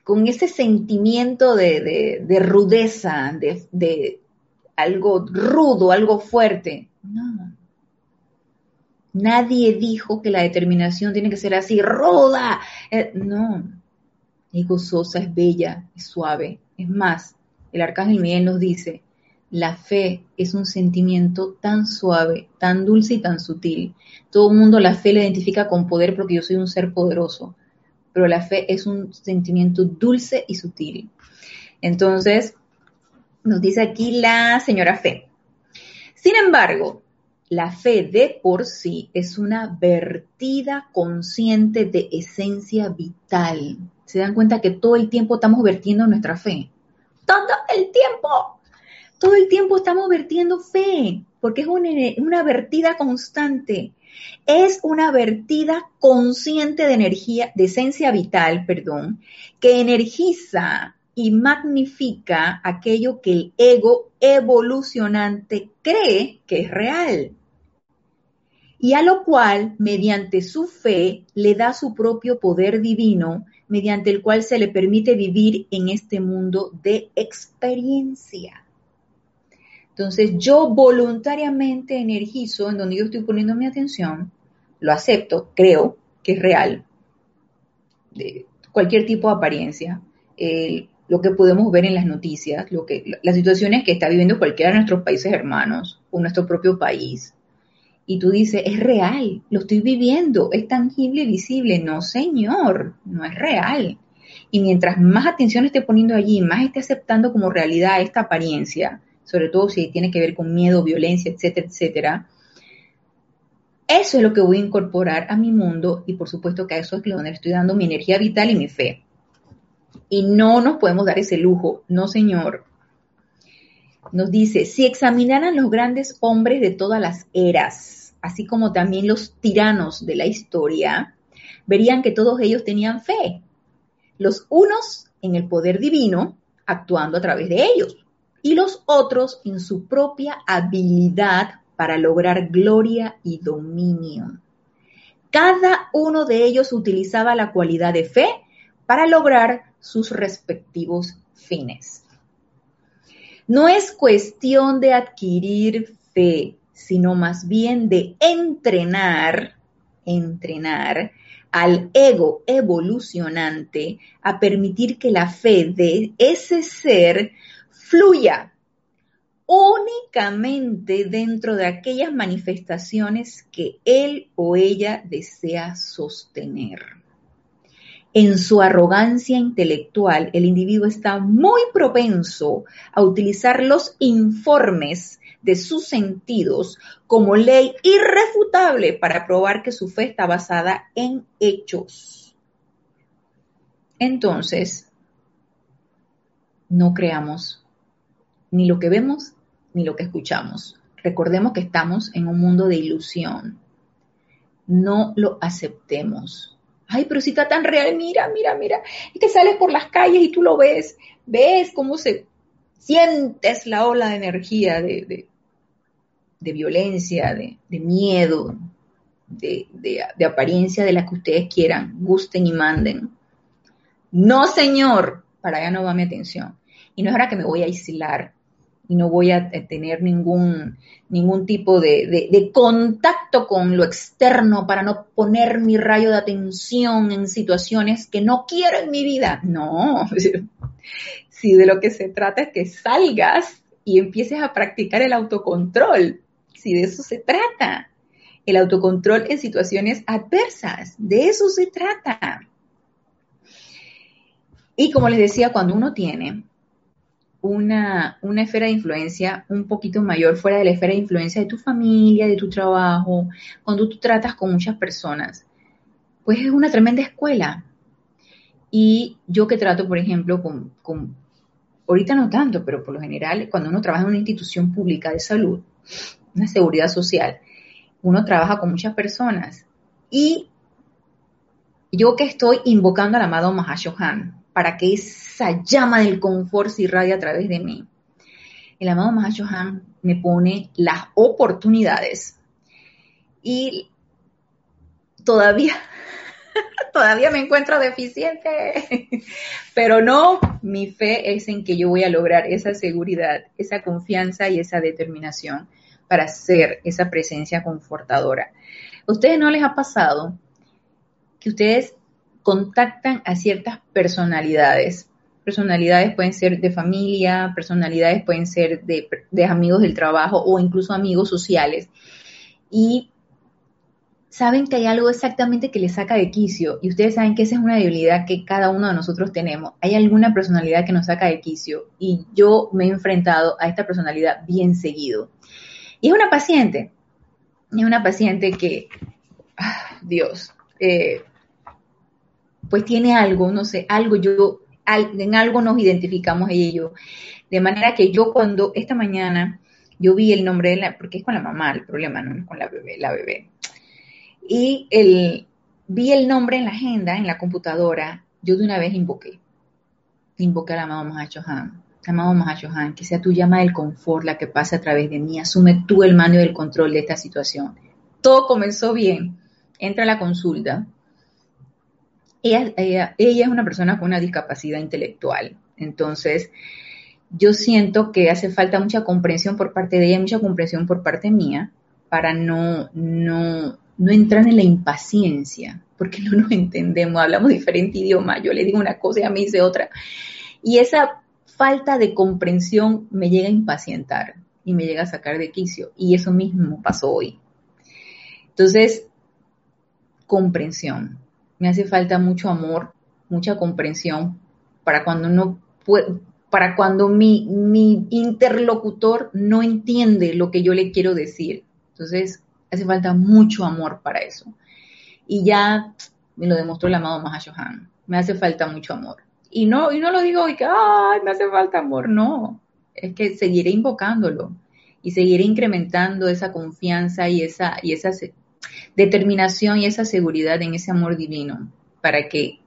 A: con ese sentimiento de, rudeza, de, algo rudo, algo fuerte. No. Nadie dijo que la determinación tiene que ser así, ruda. Eh, no. Es gozosa, es bella, es suave. Es más, el arcángel Miguel nos dice, la fe es un sentimiento tan suave, tan dulce y tan sutil. Todo el mundo la fe la identifica con poder porque yo soy un ser poderoso pero la fe es un sentimiento dulce y sutil. Entonces, nos dice aquí la señora Fe. Sin embargo, la fe de por sí es una vertida consciente de esencia vital. Se dan cuenta que todo el tiempo estamos vertiendo nuestra fe. Todo el tiempo. Todo el tiempo estamos vertiendo fe, porque es una, una vertida constante es una vertida consciente de energía, de esencia vital, perdón, que energiza y magnifica aquello que el ego evolucionante cree que es real. Y a lo cual, mediante su fe, le da su propio poder divino, mediante el cual se le permite vivir en este mundo de experiencia. Entonces yo voluntariamente energizo en donde yo estoy poniendo mi atención, lo acepto, creo que es real, de cualquier tipo de apariencia, lo que podemos ver en las noticias, lo que, las situaciones que está viviendo cualquiera de nuestros países hermanos o nuestro propio país. Y tú dices, es real, lo estoy viviendo, es tangible y visible. No, señor, no es real. Y mientras más atención esté poniendo allí, más esté aceptando como realidad esta apariencia, sobre todo si tiene que ver con miedo, violencia, etcétera, etcétera. Eso es lo que voy a incorporar a mi mundo y por supuesto que a eso es donde estoy dando mi energía vital y mi fe. Y no nos podemos dar ese lujo, no señor. Nos dice, si examinaran los grandes hombres de todas las eras, así como también los tiranos de la historia, verían que todos ellos tenían fe. Los unos en el poder divino, actuando a través de ellos y los otros en su propia habilidad para lograr gloria y dominio. Cada uno de ellos utilizaba la cualidad de fe para lograr sus respectivos fines. No es cuestión de adquirir fe, sino más bien de entrenar, entrenar al ego evolucionante a permitir que la fe de ese ser fluya únicamente dentro de aquellas manifestaciones que él o ella desea sostener. En su arrogancia intelectual, el individuo está muy propenso a utilizar los informes de sus sentidos como ley irrefutable para probar que su fe está basada en hechos. Entonces, no creamos ni lo que vemos ni lo que escuchamos. Recordemos que estamos en un mundo de ilusión. No lo aceptemos. Ay, pero si está tan real, mira, mira, mira. Es que sales por las calles y tú lo ves. Ves cómo se sientes la ola de energía, de, de, violencia, de, de miedo. de, de apariencia de la que ustedes quieran, gusten y manden. No, señor, para allá no va mi atención. Y no es ahora que me voy a aislar y no voy a tener ningún, ningún tipo de, de, contacto con lo externo para no poner mi rayo de atención en situaciones que no quiero en mi vida. No, si de lo que se trata es que salgas y empieces a practicar el autocontrol, si de eso se trata. El autocontrol en situaciones adversas, de eso se trata. Y como les decía, cuando uno tiene una, una, esfera de influencia un poquito mayor fuera de la esfera de influencia de tu familia, de tu trabajo, cuando tú tratas con muchas personas, pues es una tremenda escuela. Y yo que trato, por ejemplo, con, con ahorita no tanto, pero por lo general, cuando uno trabaja en una institución pública de salud, una seguridad social, uno trabaja con muchas personas. Y yo que estoy invocando al amado Mahashohan, para que esa llama del confort se irradie a través de mí. El amado Mahashohan me pone las oportunidades y todavía, todavía me encuentro deficiente, pero no, mi fe es en que yo voy a lograr esa seguridad, esa confianza y esa determinación para ser esa presencia confortadora. ¿A ustedes no les ha pasado que ustedes contactan a ciertas personalidades. Personalidades pueden ser de familia, personalidades pueden ser de, amigos del trabajo o incluso amigos sociales. Y saben que hay algo exactamente que les saca de quicio y ustedes saben que esa es una debilidad que cada uno de nosotros tenemos. Hay alguna personalidad que nos saca de quicio y yo me he enfrentado a esta personalidad bien seguido. Y es una paciente, es una paciente que, ah, Dios, eh, pues tiene algo, no sé, algo yo, en algo nos identificamos ella y yo. De manera que yo cuando esta mañana yo vi el nombre de la, porque es con la mamá el problema, no es con la bebé, la bebé. Y el, vi el nombre en la agenda, en la computadora, yo de una vez invoqué. Invoqué al amado Mahachohan. Amado Mahachohan, que sea tu llama del confort la que pase a través de mí. Asume tú el mando y el control de esta situación. Todo comenzó bien. Entra a la consulta ella, es una persona con una discapacidad intelectual. Entonces, yo siento que hace falta mucha comprensión por parte de ella, mucha comprensión por parte mía, para no, no, no entrar en la impaciencia, porque no nos entendemos, hablamos diferente idioma, yo le digo una cosa y a mí dice otra. Y esa falta de comprensión me llega a impacientar y me llega a sacar de quicio. Y eso mismo pasó hoy. Entonces, comprensión me hace falta mucho amor, mucha comprensión para cuando no para cuando mi, mi interlocutor no entiende lo que yo le quiero decir. Entonces, hace falta mucho amor para eso. Y ya me lo demostró el amado Mahashohan. Me hace falta mucho amor. Y no, y no lo digo y que, ay, me hace falta amor. No, es que seguiré invocándolo y seguiré incrementando esa confianza y esa, y esa determinación y esa seguridad en ese amor divino, para que,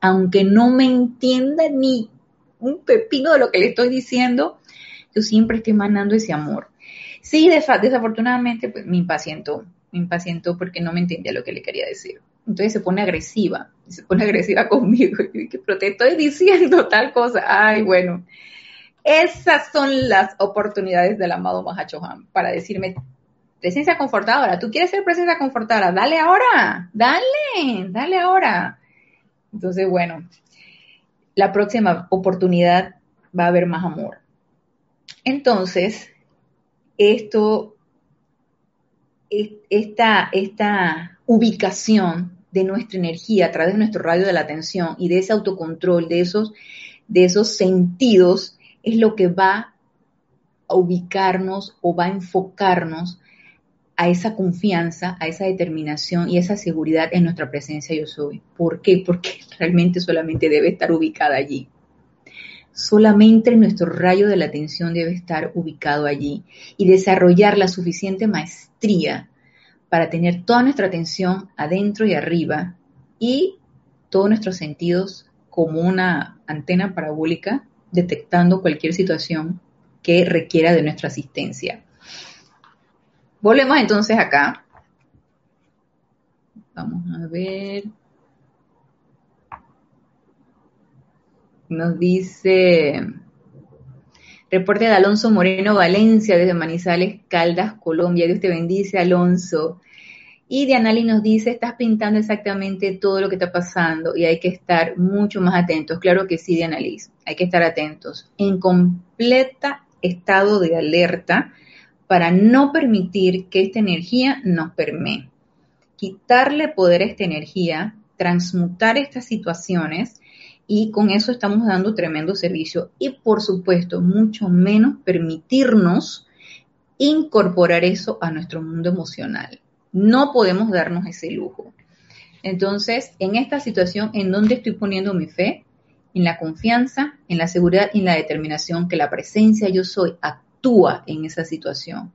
A: aunque no me entienda ni un pepino de lo que le estoy diciendo, yo siempre estoy mandando ese amor. Sí, desafortunadamente pues, me impacientó, me impacientó porque no me entendía lo que le quería decir. Entonces se pone agresiva, se pone agresiva conmigo, y pero te estoy diciendo tal cosa. Ay, bueno, esas son las oportunidades del amado Mahachohan para decirme, presencia confortadora. ¿Tú quieres ser presencia confortadora? Dale ahora, dale, dale ahora. Entonces, bueno, la próxima oportunidad va a haber más amor. Entonces, esto, esta, esta ubicación de nuestra energía a través de nuestro radio de la atención y de ese autocontrol, de esos, de esos sentidos, es lo que va a ubicarnos o va a enfocarnos a esa confianza, a esa determinación y esa seguridad en nuestra presencia yo soy. ¿Por qué? Porque realmente solamente debe estar ubicada allí. Solamente nuestro rayo de la atención debe estar ubicado allí y desarrollar la suficiente maestría para tener toda nuestra atención adentro y arriba y todos nuestros sentidos como una antena parabólica detectando cualquier situación que requiera de nuestra asistencia. Volvemos entonces acá. Vamos a ver. Nos dice, reporte de Alonso Moreno Valencia desde Manizales, Caldas, Colombia. Dios te bendice, Alonso. Y Dianali nos dice, estás pintando exactamente todo lo que está pasando y hay que estar mucho más atentos. Claro que sí, Dianali, hay que estar atentos. En completa estado de alerta para no permitir que esta energía nos permee. Quitarle poder a esta energía, transmutar estas situaciones y con eso estamos dando tremendo servicio. Y por supuesto, mucho menos permitirnos incorporar eso a nuestro mundo emocional. No podemos darnos ese lujo. Entonces, en esta situación, ¿en dónde estoy poniendo mi fe? En la confianza, en la seguridad y en la determinación que la presencia yo soy actúa en esa situación.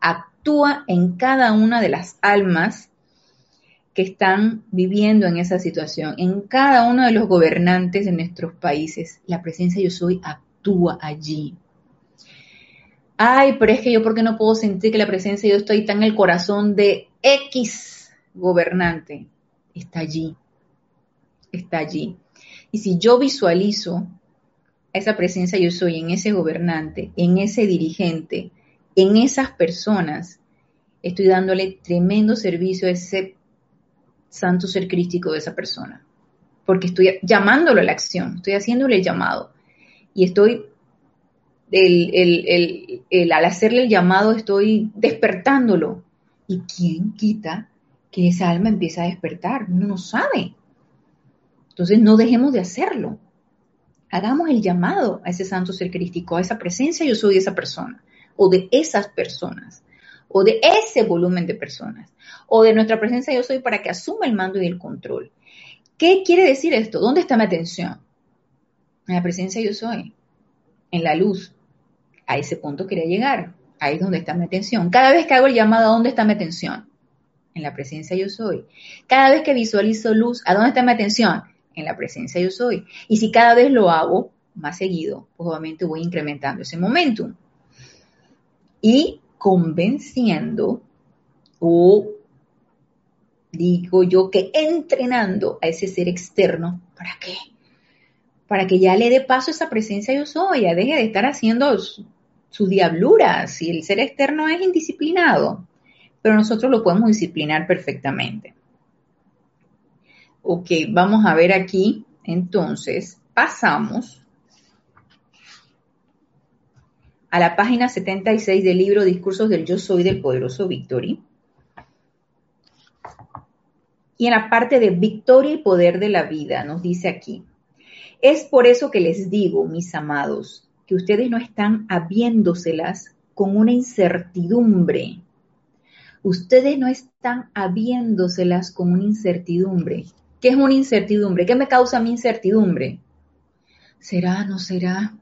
A: Actúa en cada una de las almas que están viviendo en esa situación, en cada uno de los gobernantes de nuestros países. La presencia yo soy actúa allí. Ay, pero es que yo, ¿por qué no puedo sentir que la presencia yo estoy tan en el corazón de X gobernante? Está allí. Está allí. Y si yo visualizo esa presencia yo soy en ese gobernante, en ese dirigente, en esas personas, estoy dándole tremendo servicio a ese santo ser crístico de esa persona. Porque estoy llamándolo a la acción, estoy haciéndole el llamado. Y estoy, al hacerle el llamado, estoy despertándolo. ¿Y quién quita que esa alma empiece a despertar? No sabe. Entonces no dejemos de hacerlo hagamos el llamado a ese santo ser crístico, a esa presencia yo soy de esa persona, o de esas personas, o de ese volumen de personas, o de nuestra presencia yo soy para que asuma el mando y el control. ¿Qué quiere decir esto? ¿Dónde está mi atención? En la presencia yo soy, en la luz. A ese punto quería llegar. Ahí es donde está mi atención. Cada vez que hago el llamado, ¿a dónde está mi atención? En la presencia yo soy. Cada vez que visualizo luz, ¿a dónde está mi atención? En la presencia yo soy. Y si cada vez lo hago más seguido, pues obviamente voy incrementando ese momentum. Y convenciendo o digo yo que entrenando a ese ser externo, ¿para qué? Para que ya le dé paso a esa presencia yo soy, ya deje de estar haciendo su, su diablura, si el ser externo es indisciplinado, pero nosotros lo podemos disciplinar perfectamente. Ok, vamos a ver aquí. Entonces, pasamos a la página 76 del libro Discursos del Yo Soy del Poderoso Victory. Y en la parte de Victoria y Poder de la Vida nos dice aquí, es por eso que les digo, mis amados, que ustedes no están habiéndoselas con una incertidumbre. Ustedes no están habiéndoselas con una incertidumbre. ¿Qué es una incertidumbre? ¿Qué me causa mi incertidumbre? ¿Será, no será?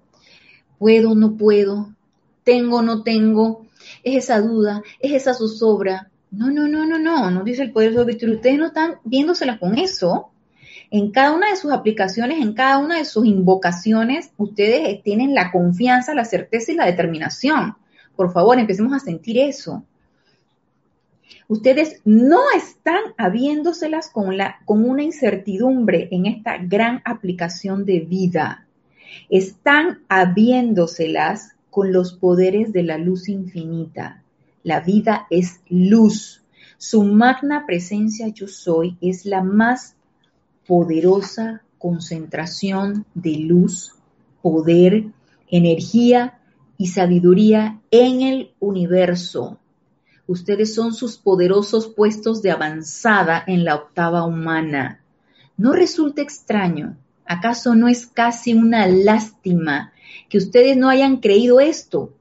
A: ¿Puedo, no puedo? ¿Tengo, no tengo? ¿Es esa duda? ¿Es esa zozobra? No, no, no, no, no, no dice el poder de. Ustedes no están viéndosela con eso. En cada una de sus aplicaciones, en cada una de sus invocaciones, ustedes tienen la confianza, la certeza y la determinación. Por favor, empecemos a sentir eso. Ustedes no están habiéndoselas con, la, con una incertidumbre en esta gran aplicación de vida. Están habiéndoselas con los poderes de la luz infinita. La vida es luz. Su magna presencia yo soy es la más poderosa concentración de luz, poder, energía y sabiduría en el universo. Ustedes son sus poderosos puestos de avanzada en la octava humana. ¿No resulta extraño? ¿Acaso no es casi una lástima que ustedes no hayan creído esto?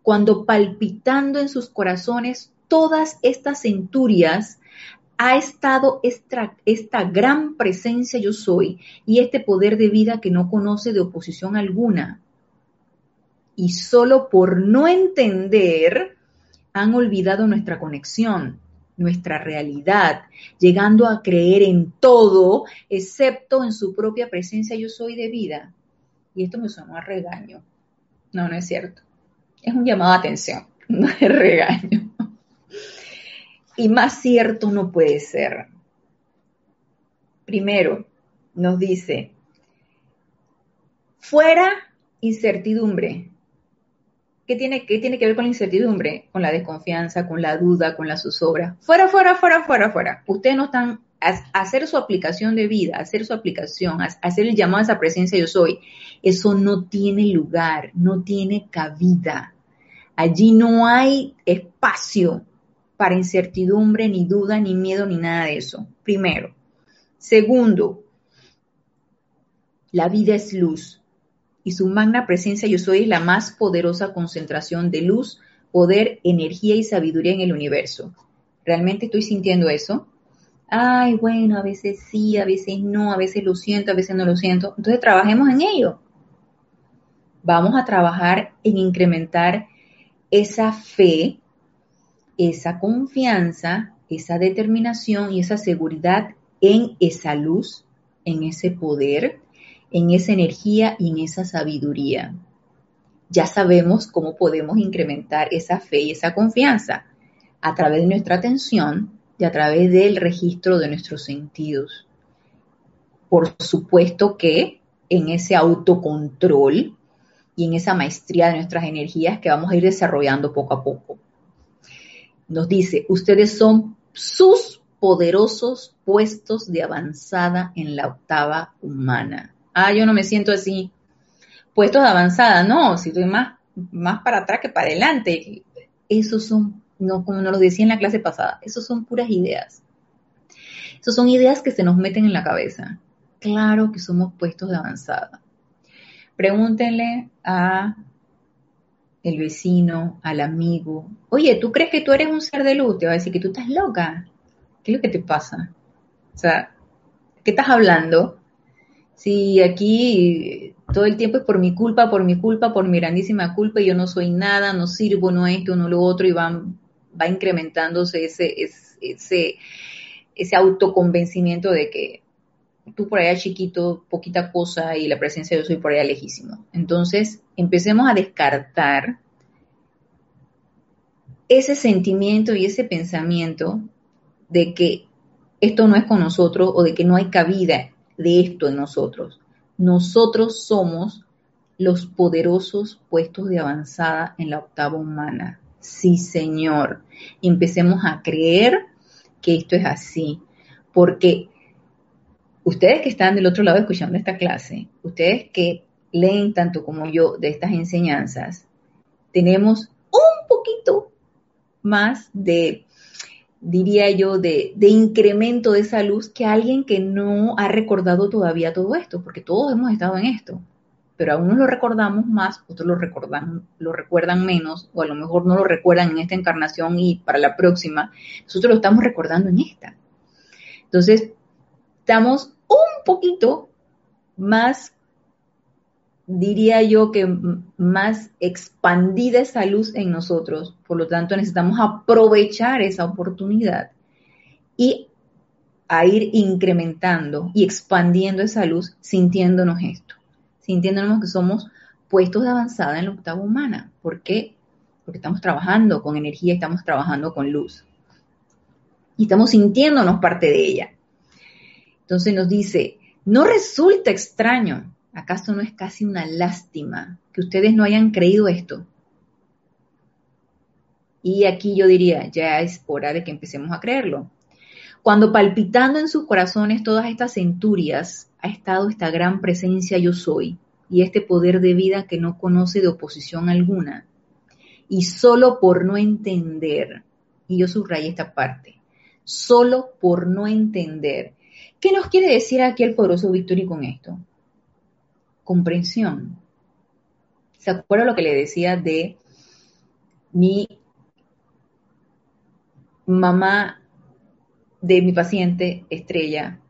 A: Cuando palpitando en sus corazones todas estas centurias ha estado esta, esta, gran presencia yo soy y este poder de vida que no conoce de oposición alguna. Y solo por no entender han olvidado nuestra conexión, nuestra realidad, llegando a creer en todo, excepto en su propia presencia yo soy de vida. Y esto me sonó a regaño. No, no es cierto. Es un llamado a atención, no es regaño. Y más cierto no puede ser. primero, nos dice, fuera incertidumbre. ¿Qué tiene, ¿Qué tiene que ver con la incertidumbre? Con la desconfianza, con la duda, con la zozobra. Fuera, fuera, fuera, fuera, fuera. Ustedes no están hacer su aplicación de vida, hacer su aplicación, hacer el llamado a esa presencia yo soy, eso no tiene lugar, no tiene cabida. Allí no hay espacio para incertidumbre, ni duda, ni miedo, ni nada de eso. Primero. Segundo, la vida es luz y su magna presencia yo soy la más poderosa concentración de luz, poder, energía y sabiduría en el universo. ¿Realmente estoy sintiendo eso? ay, bueno, a veces sí, a veces no, a veces lo siento, a veces no lo siento. Entonces trabajemos en ello. Vamos a trabajar en incrementar esa fe, esa confianza, esa determinación y esa seguridad en esa luz, en ese poder, en esa energía y en esa sabiduría. Ya sabemos cómo podemos incrementar esa fe y esa confianza a través de nuestra atención, y a través del registro de nuestros sentidos. Por supuesto que en ese autocontrol y en esa maestría de nuestras energías que vamos a ir desarrollando poco a poco. Nos dice, ustedes son sus poderosos puestos de avanzada en la octava humana. Ah, yo no me siento así. Puestos de avanzada, no, si estoy más, más para atrás que para adelante. Esos son no, como nos lo decía en la clase pasada, eso son puras ideas. Esas son ideas que se nos meten en la cabeza. Claro que somos puestos de avanzada. Pregúntenle a el vecino, al amigo, oye, ¿tú crees que tú eres un ser de luz? Te va a decir que tú estás loca. ¿Qué es lo que te pasa? O sea, ¿qué estás hablando? Si aquí todo el tiempo es por mi culpa, por mi culpa, por mi grandísima culpa, y yo no soy nada, no sirvo, no esto, no lo otro, y van va incrementándose ese, ese, ese autoconvencimiento de que tú por allá chiquito, poquita cosa y la presencia de yo soy por allá lejísimo. Entonces, empecemos a descartar ese sentimiento y ese pensamiento de que esto no es con nosotros o de que no hay cabida de esto en nosotros. Nosotros somos los poderosos puestos de avanzada en la octava humana. Sí, Señor. empecemos a creer que esto es así. Porque ustedes que están del otro lado escuchando esta clase, ustedes que leen tanto como yo de estas enseñanzas, tenemos un poquito más de, diría yo, de, incremento de esa luz que alguien que no ha recordado todavía todo esto, porque todos hemos estado en esto pero a unos lo recordamos más, otros lo lo recuerdan menos, o a lo mejor no lo recuerdan en esta encarnación y para la próxima. Nosotros lo estamos recordando en esta. Entonces, estamos un poquito más, diría yo que más expandida esa luz en nosotros. Por lo tanto, necesitamos aprovechar esa oportunidad y a ir incrementando y expandiendo esa luz sintiéndonos esto sintiéndonos que somos puestos de avanzada en la octava humana. ¿Por qué? Porque estamos trabajando con energía, estamos trabajando con luz. Y estamos sintiéndonos parte de ella. Entonces nos dice, no resulta extraño, ¿acaso no es casi una lástima que ustedes no hayan creído esto? Y aquí yo diría, ya es hora de que empecemos a creerlo. Cuando palpitando en sus corazones todas estas centurias ha estado esta gran presencia yo soy y este poder de vida que no conoce de oposición alguna. Y solo por no entender, y yo subrayé esta parte, solo por no entender. ¿Qué nos quiere decir aquí el poderoso Victory con esto? Comprensión. ¿Se acuerda lo que le decía de mi mamá, de mi paciente estrella,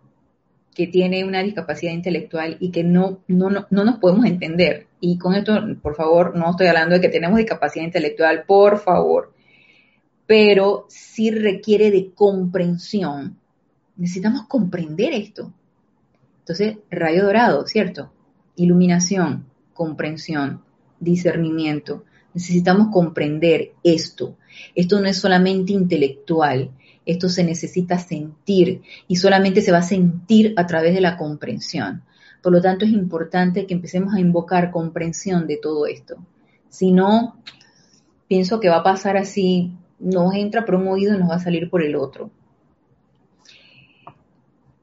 A: que tiene una discapacidad intelectual y que no, no, no, nos podemos entender. Y con esto, por favor, no estoy hablando de que tenemos discapacidad intelectual, por favor, pero sí requiere de comprensión. Necesitamos comprender esto. Entonces, rayo dorado, ¿cierto? Iluminación, comprensión, discernimiento, Necesitamos comprender esto. Esto no es solamente intelectual, esto se necesita sentir y solamente se va a sentir a través de la comprensión. Por lo tanto, es importante que empecemos a invocar comprensión de todo esto. Si no, pienso que va a pasar así, nos entra por un oído y nos va a salir por el otro.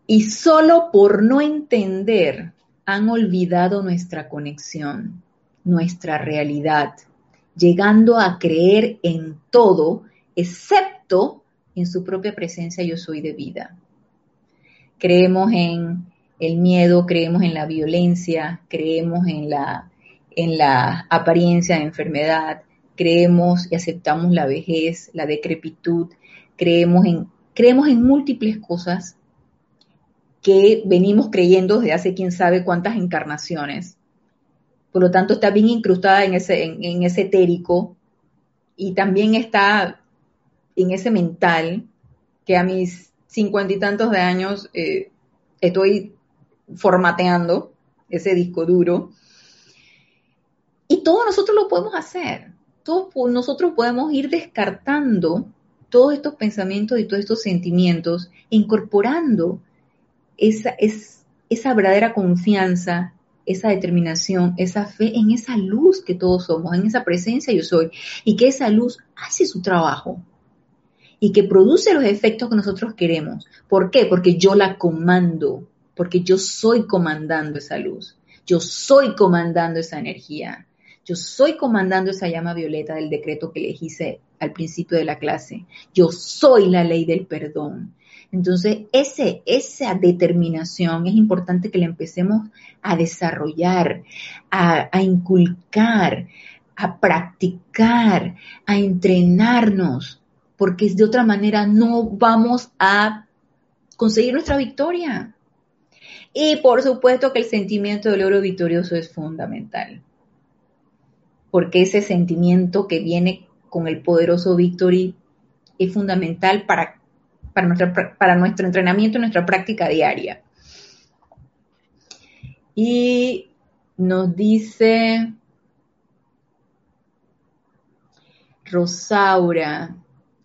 A: Y solo por no entender han olvidado nuestra conexión, nuestra realidad, llegando a creer en todo, excepto en su propia presencia yo soy de vida. Creemos en el miedo, creemos en la violencia, creemos en la, en la apariencia de enfermedad, creemos y aceptamos la vejez, la decrepitud, creemos en, creemos en múltiples cosas que venimos creyendo desde hace quién sabe cuántas encarnaciones. Por lo tanto, está bien incrustada en ese, en, ese etérico y también está en ese mental que a mis cincuenta y tantos de años eh, estoy formateando ese disco duro. Y todos nosotros lo podemos hacer. Todos nosotros podemos ir descartando todos estos pensamientos y todos estos sentimientos, incorporando esa, es, esa verdadera confianza, esa determinación, esa fe en esa luz que todos somos, en esa presencia yo soy, y que esa luz hace su trabajo y que produce los efectos que nosotros queremos. ¿Por qué? Porque yo la comando, porque yo soy comandando esa luz, yo soy comandando esa energía, yo soy comandando esa llama violeta del decreto que les hice al principio de la clase, yo soy la ley del perdón. Entonces, ese, esa determinación es importante que la empecemos a desarrollar, a, a inculcar, a practicar, a entrenarnos, porque de otra manera no vamos a conseguir nuestra victoria. Y por supuesto que el sentimiento del oro victorioso es fundamental, porque ese sentimiento que viene con el poderoso victory es fundamental para, para, para nuestro entrenamiento, nuestra práctica diaria. Y nos dice Rosaura,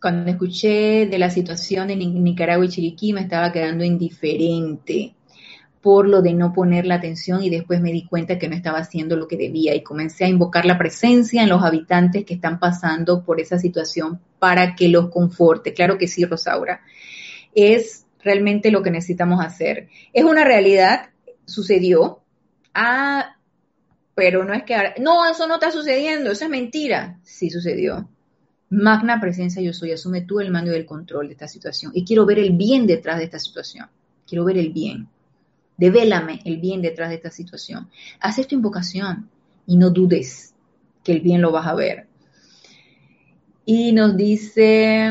A: cuando escuché de la situación en Nicaragua y Chiriquí me estaba quedando indiferente por lo de no poner la atención y después me di cuenta que no estaba haciendo lo que debía y comencé a invocar la presencia en los habitantes que están pasando por esa situación para que los conforte. Claro que sí, Rosaura. Es realmente lo que necesitamos hacer. Es una realidad, sucedió. Ah, pero no es que... No, eso no está sucediendo, eso es mentira. Sí sucedió. Magna presencia yo soy, asume tú el mando y el control de esta situación. Y quiero ver el bien detrás de esta situación. Quiero ver el bien. Devélame el bien detrás de esta situación. Haz esta invocación y no dudes que el bien lo vas a ver. Y nos dice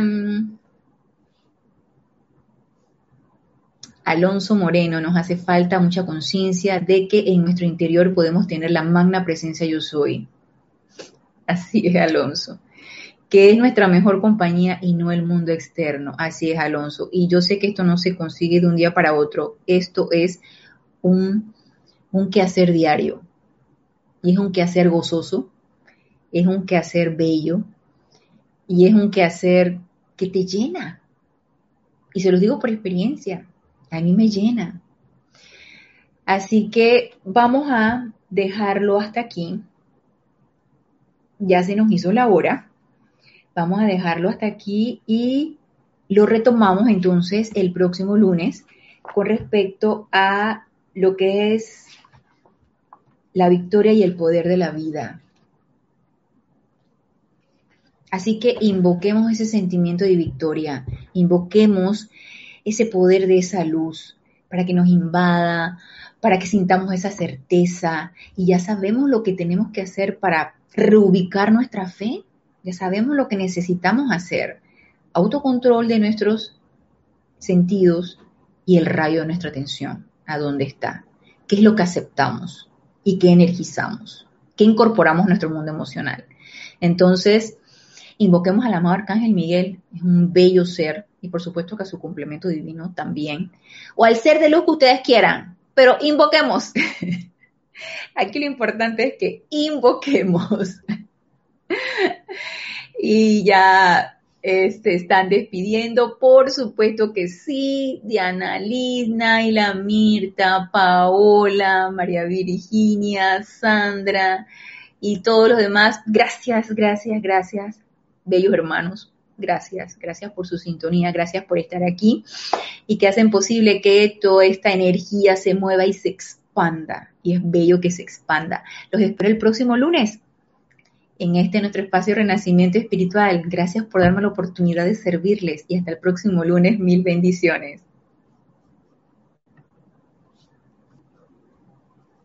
A: Alonso Moreno, nos hace falta mucha conciencia de que en nuestro interior podemos tener la magna presencia yo soy. Así es, Alonso que es nuestra mejor compañía y no el mundo externo. Así es, Alonso. Y yo sé que esto no se consigue de un día para otro. Esto es un, un quehacer diario. Y es un quehacer gozoso, es un quehacer bello y es un quehacer que te llena. Y se los digo por experiencia, a mí me llena. Así que vamos a dejarlo hasta aquí. Ya se nos hizo la hora. Vamos a dejarlo hasta aquí y lo retomamos entonces el próximo lunes con respecto a lo que es la victoria y el poder de la vida. Así que invoquemos ese sentimiento de victoria, invoquemos ese poder de esa luz para que nos invada, para que sintamos esa certeza y ya sabemos lo que tenemos que hacer para reubicar nuestra fe ya sabemos lo que necesitamos hacer. Autocontrol de nuestros sentidos y el rayo de nuestra atención. ¿A dónde está? ¿Qué es lo que aceptamos? ¿Y qué energizamos? ¿Qué incorporamos a nuestro mundo emocional? Entonces, invoquemos al amado Arcángel Miguel, es un bello ser, y por supuesto que a su complemento divino también, o al ser de luz que ustedes quieran, pero invoquemos. Aquí lo importante es que invoquemos y ya este, están despidiendo. Por supuesto que sí, Diana Liz, Naila, Mirta, Paola, María Virginia, Sandra y todos los demás. Gracias, gracias, gracias, bellos hermanos. Gracias, gracias por su sintonía, gracias por estar aquí y que hacen posible que toda esta energía se mueva y se expanda. Y es bello que se expanda. Los espero el próximo lunes en este nuestro espacio Renacimiento Espiritual. Gracias por darme la oportunidad de servirles y hasta el próximo lunes. Mil bendiciones.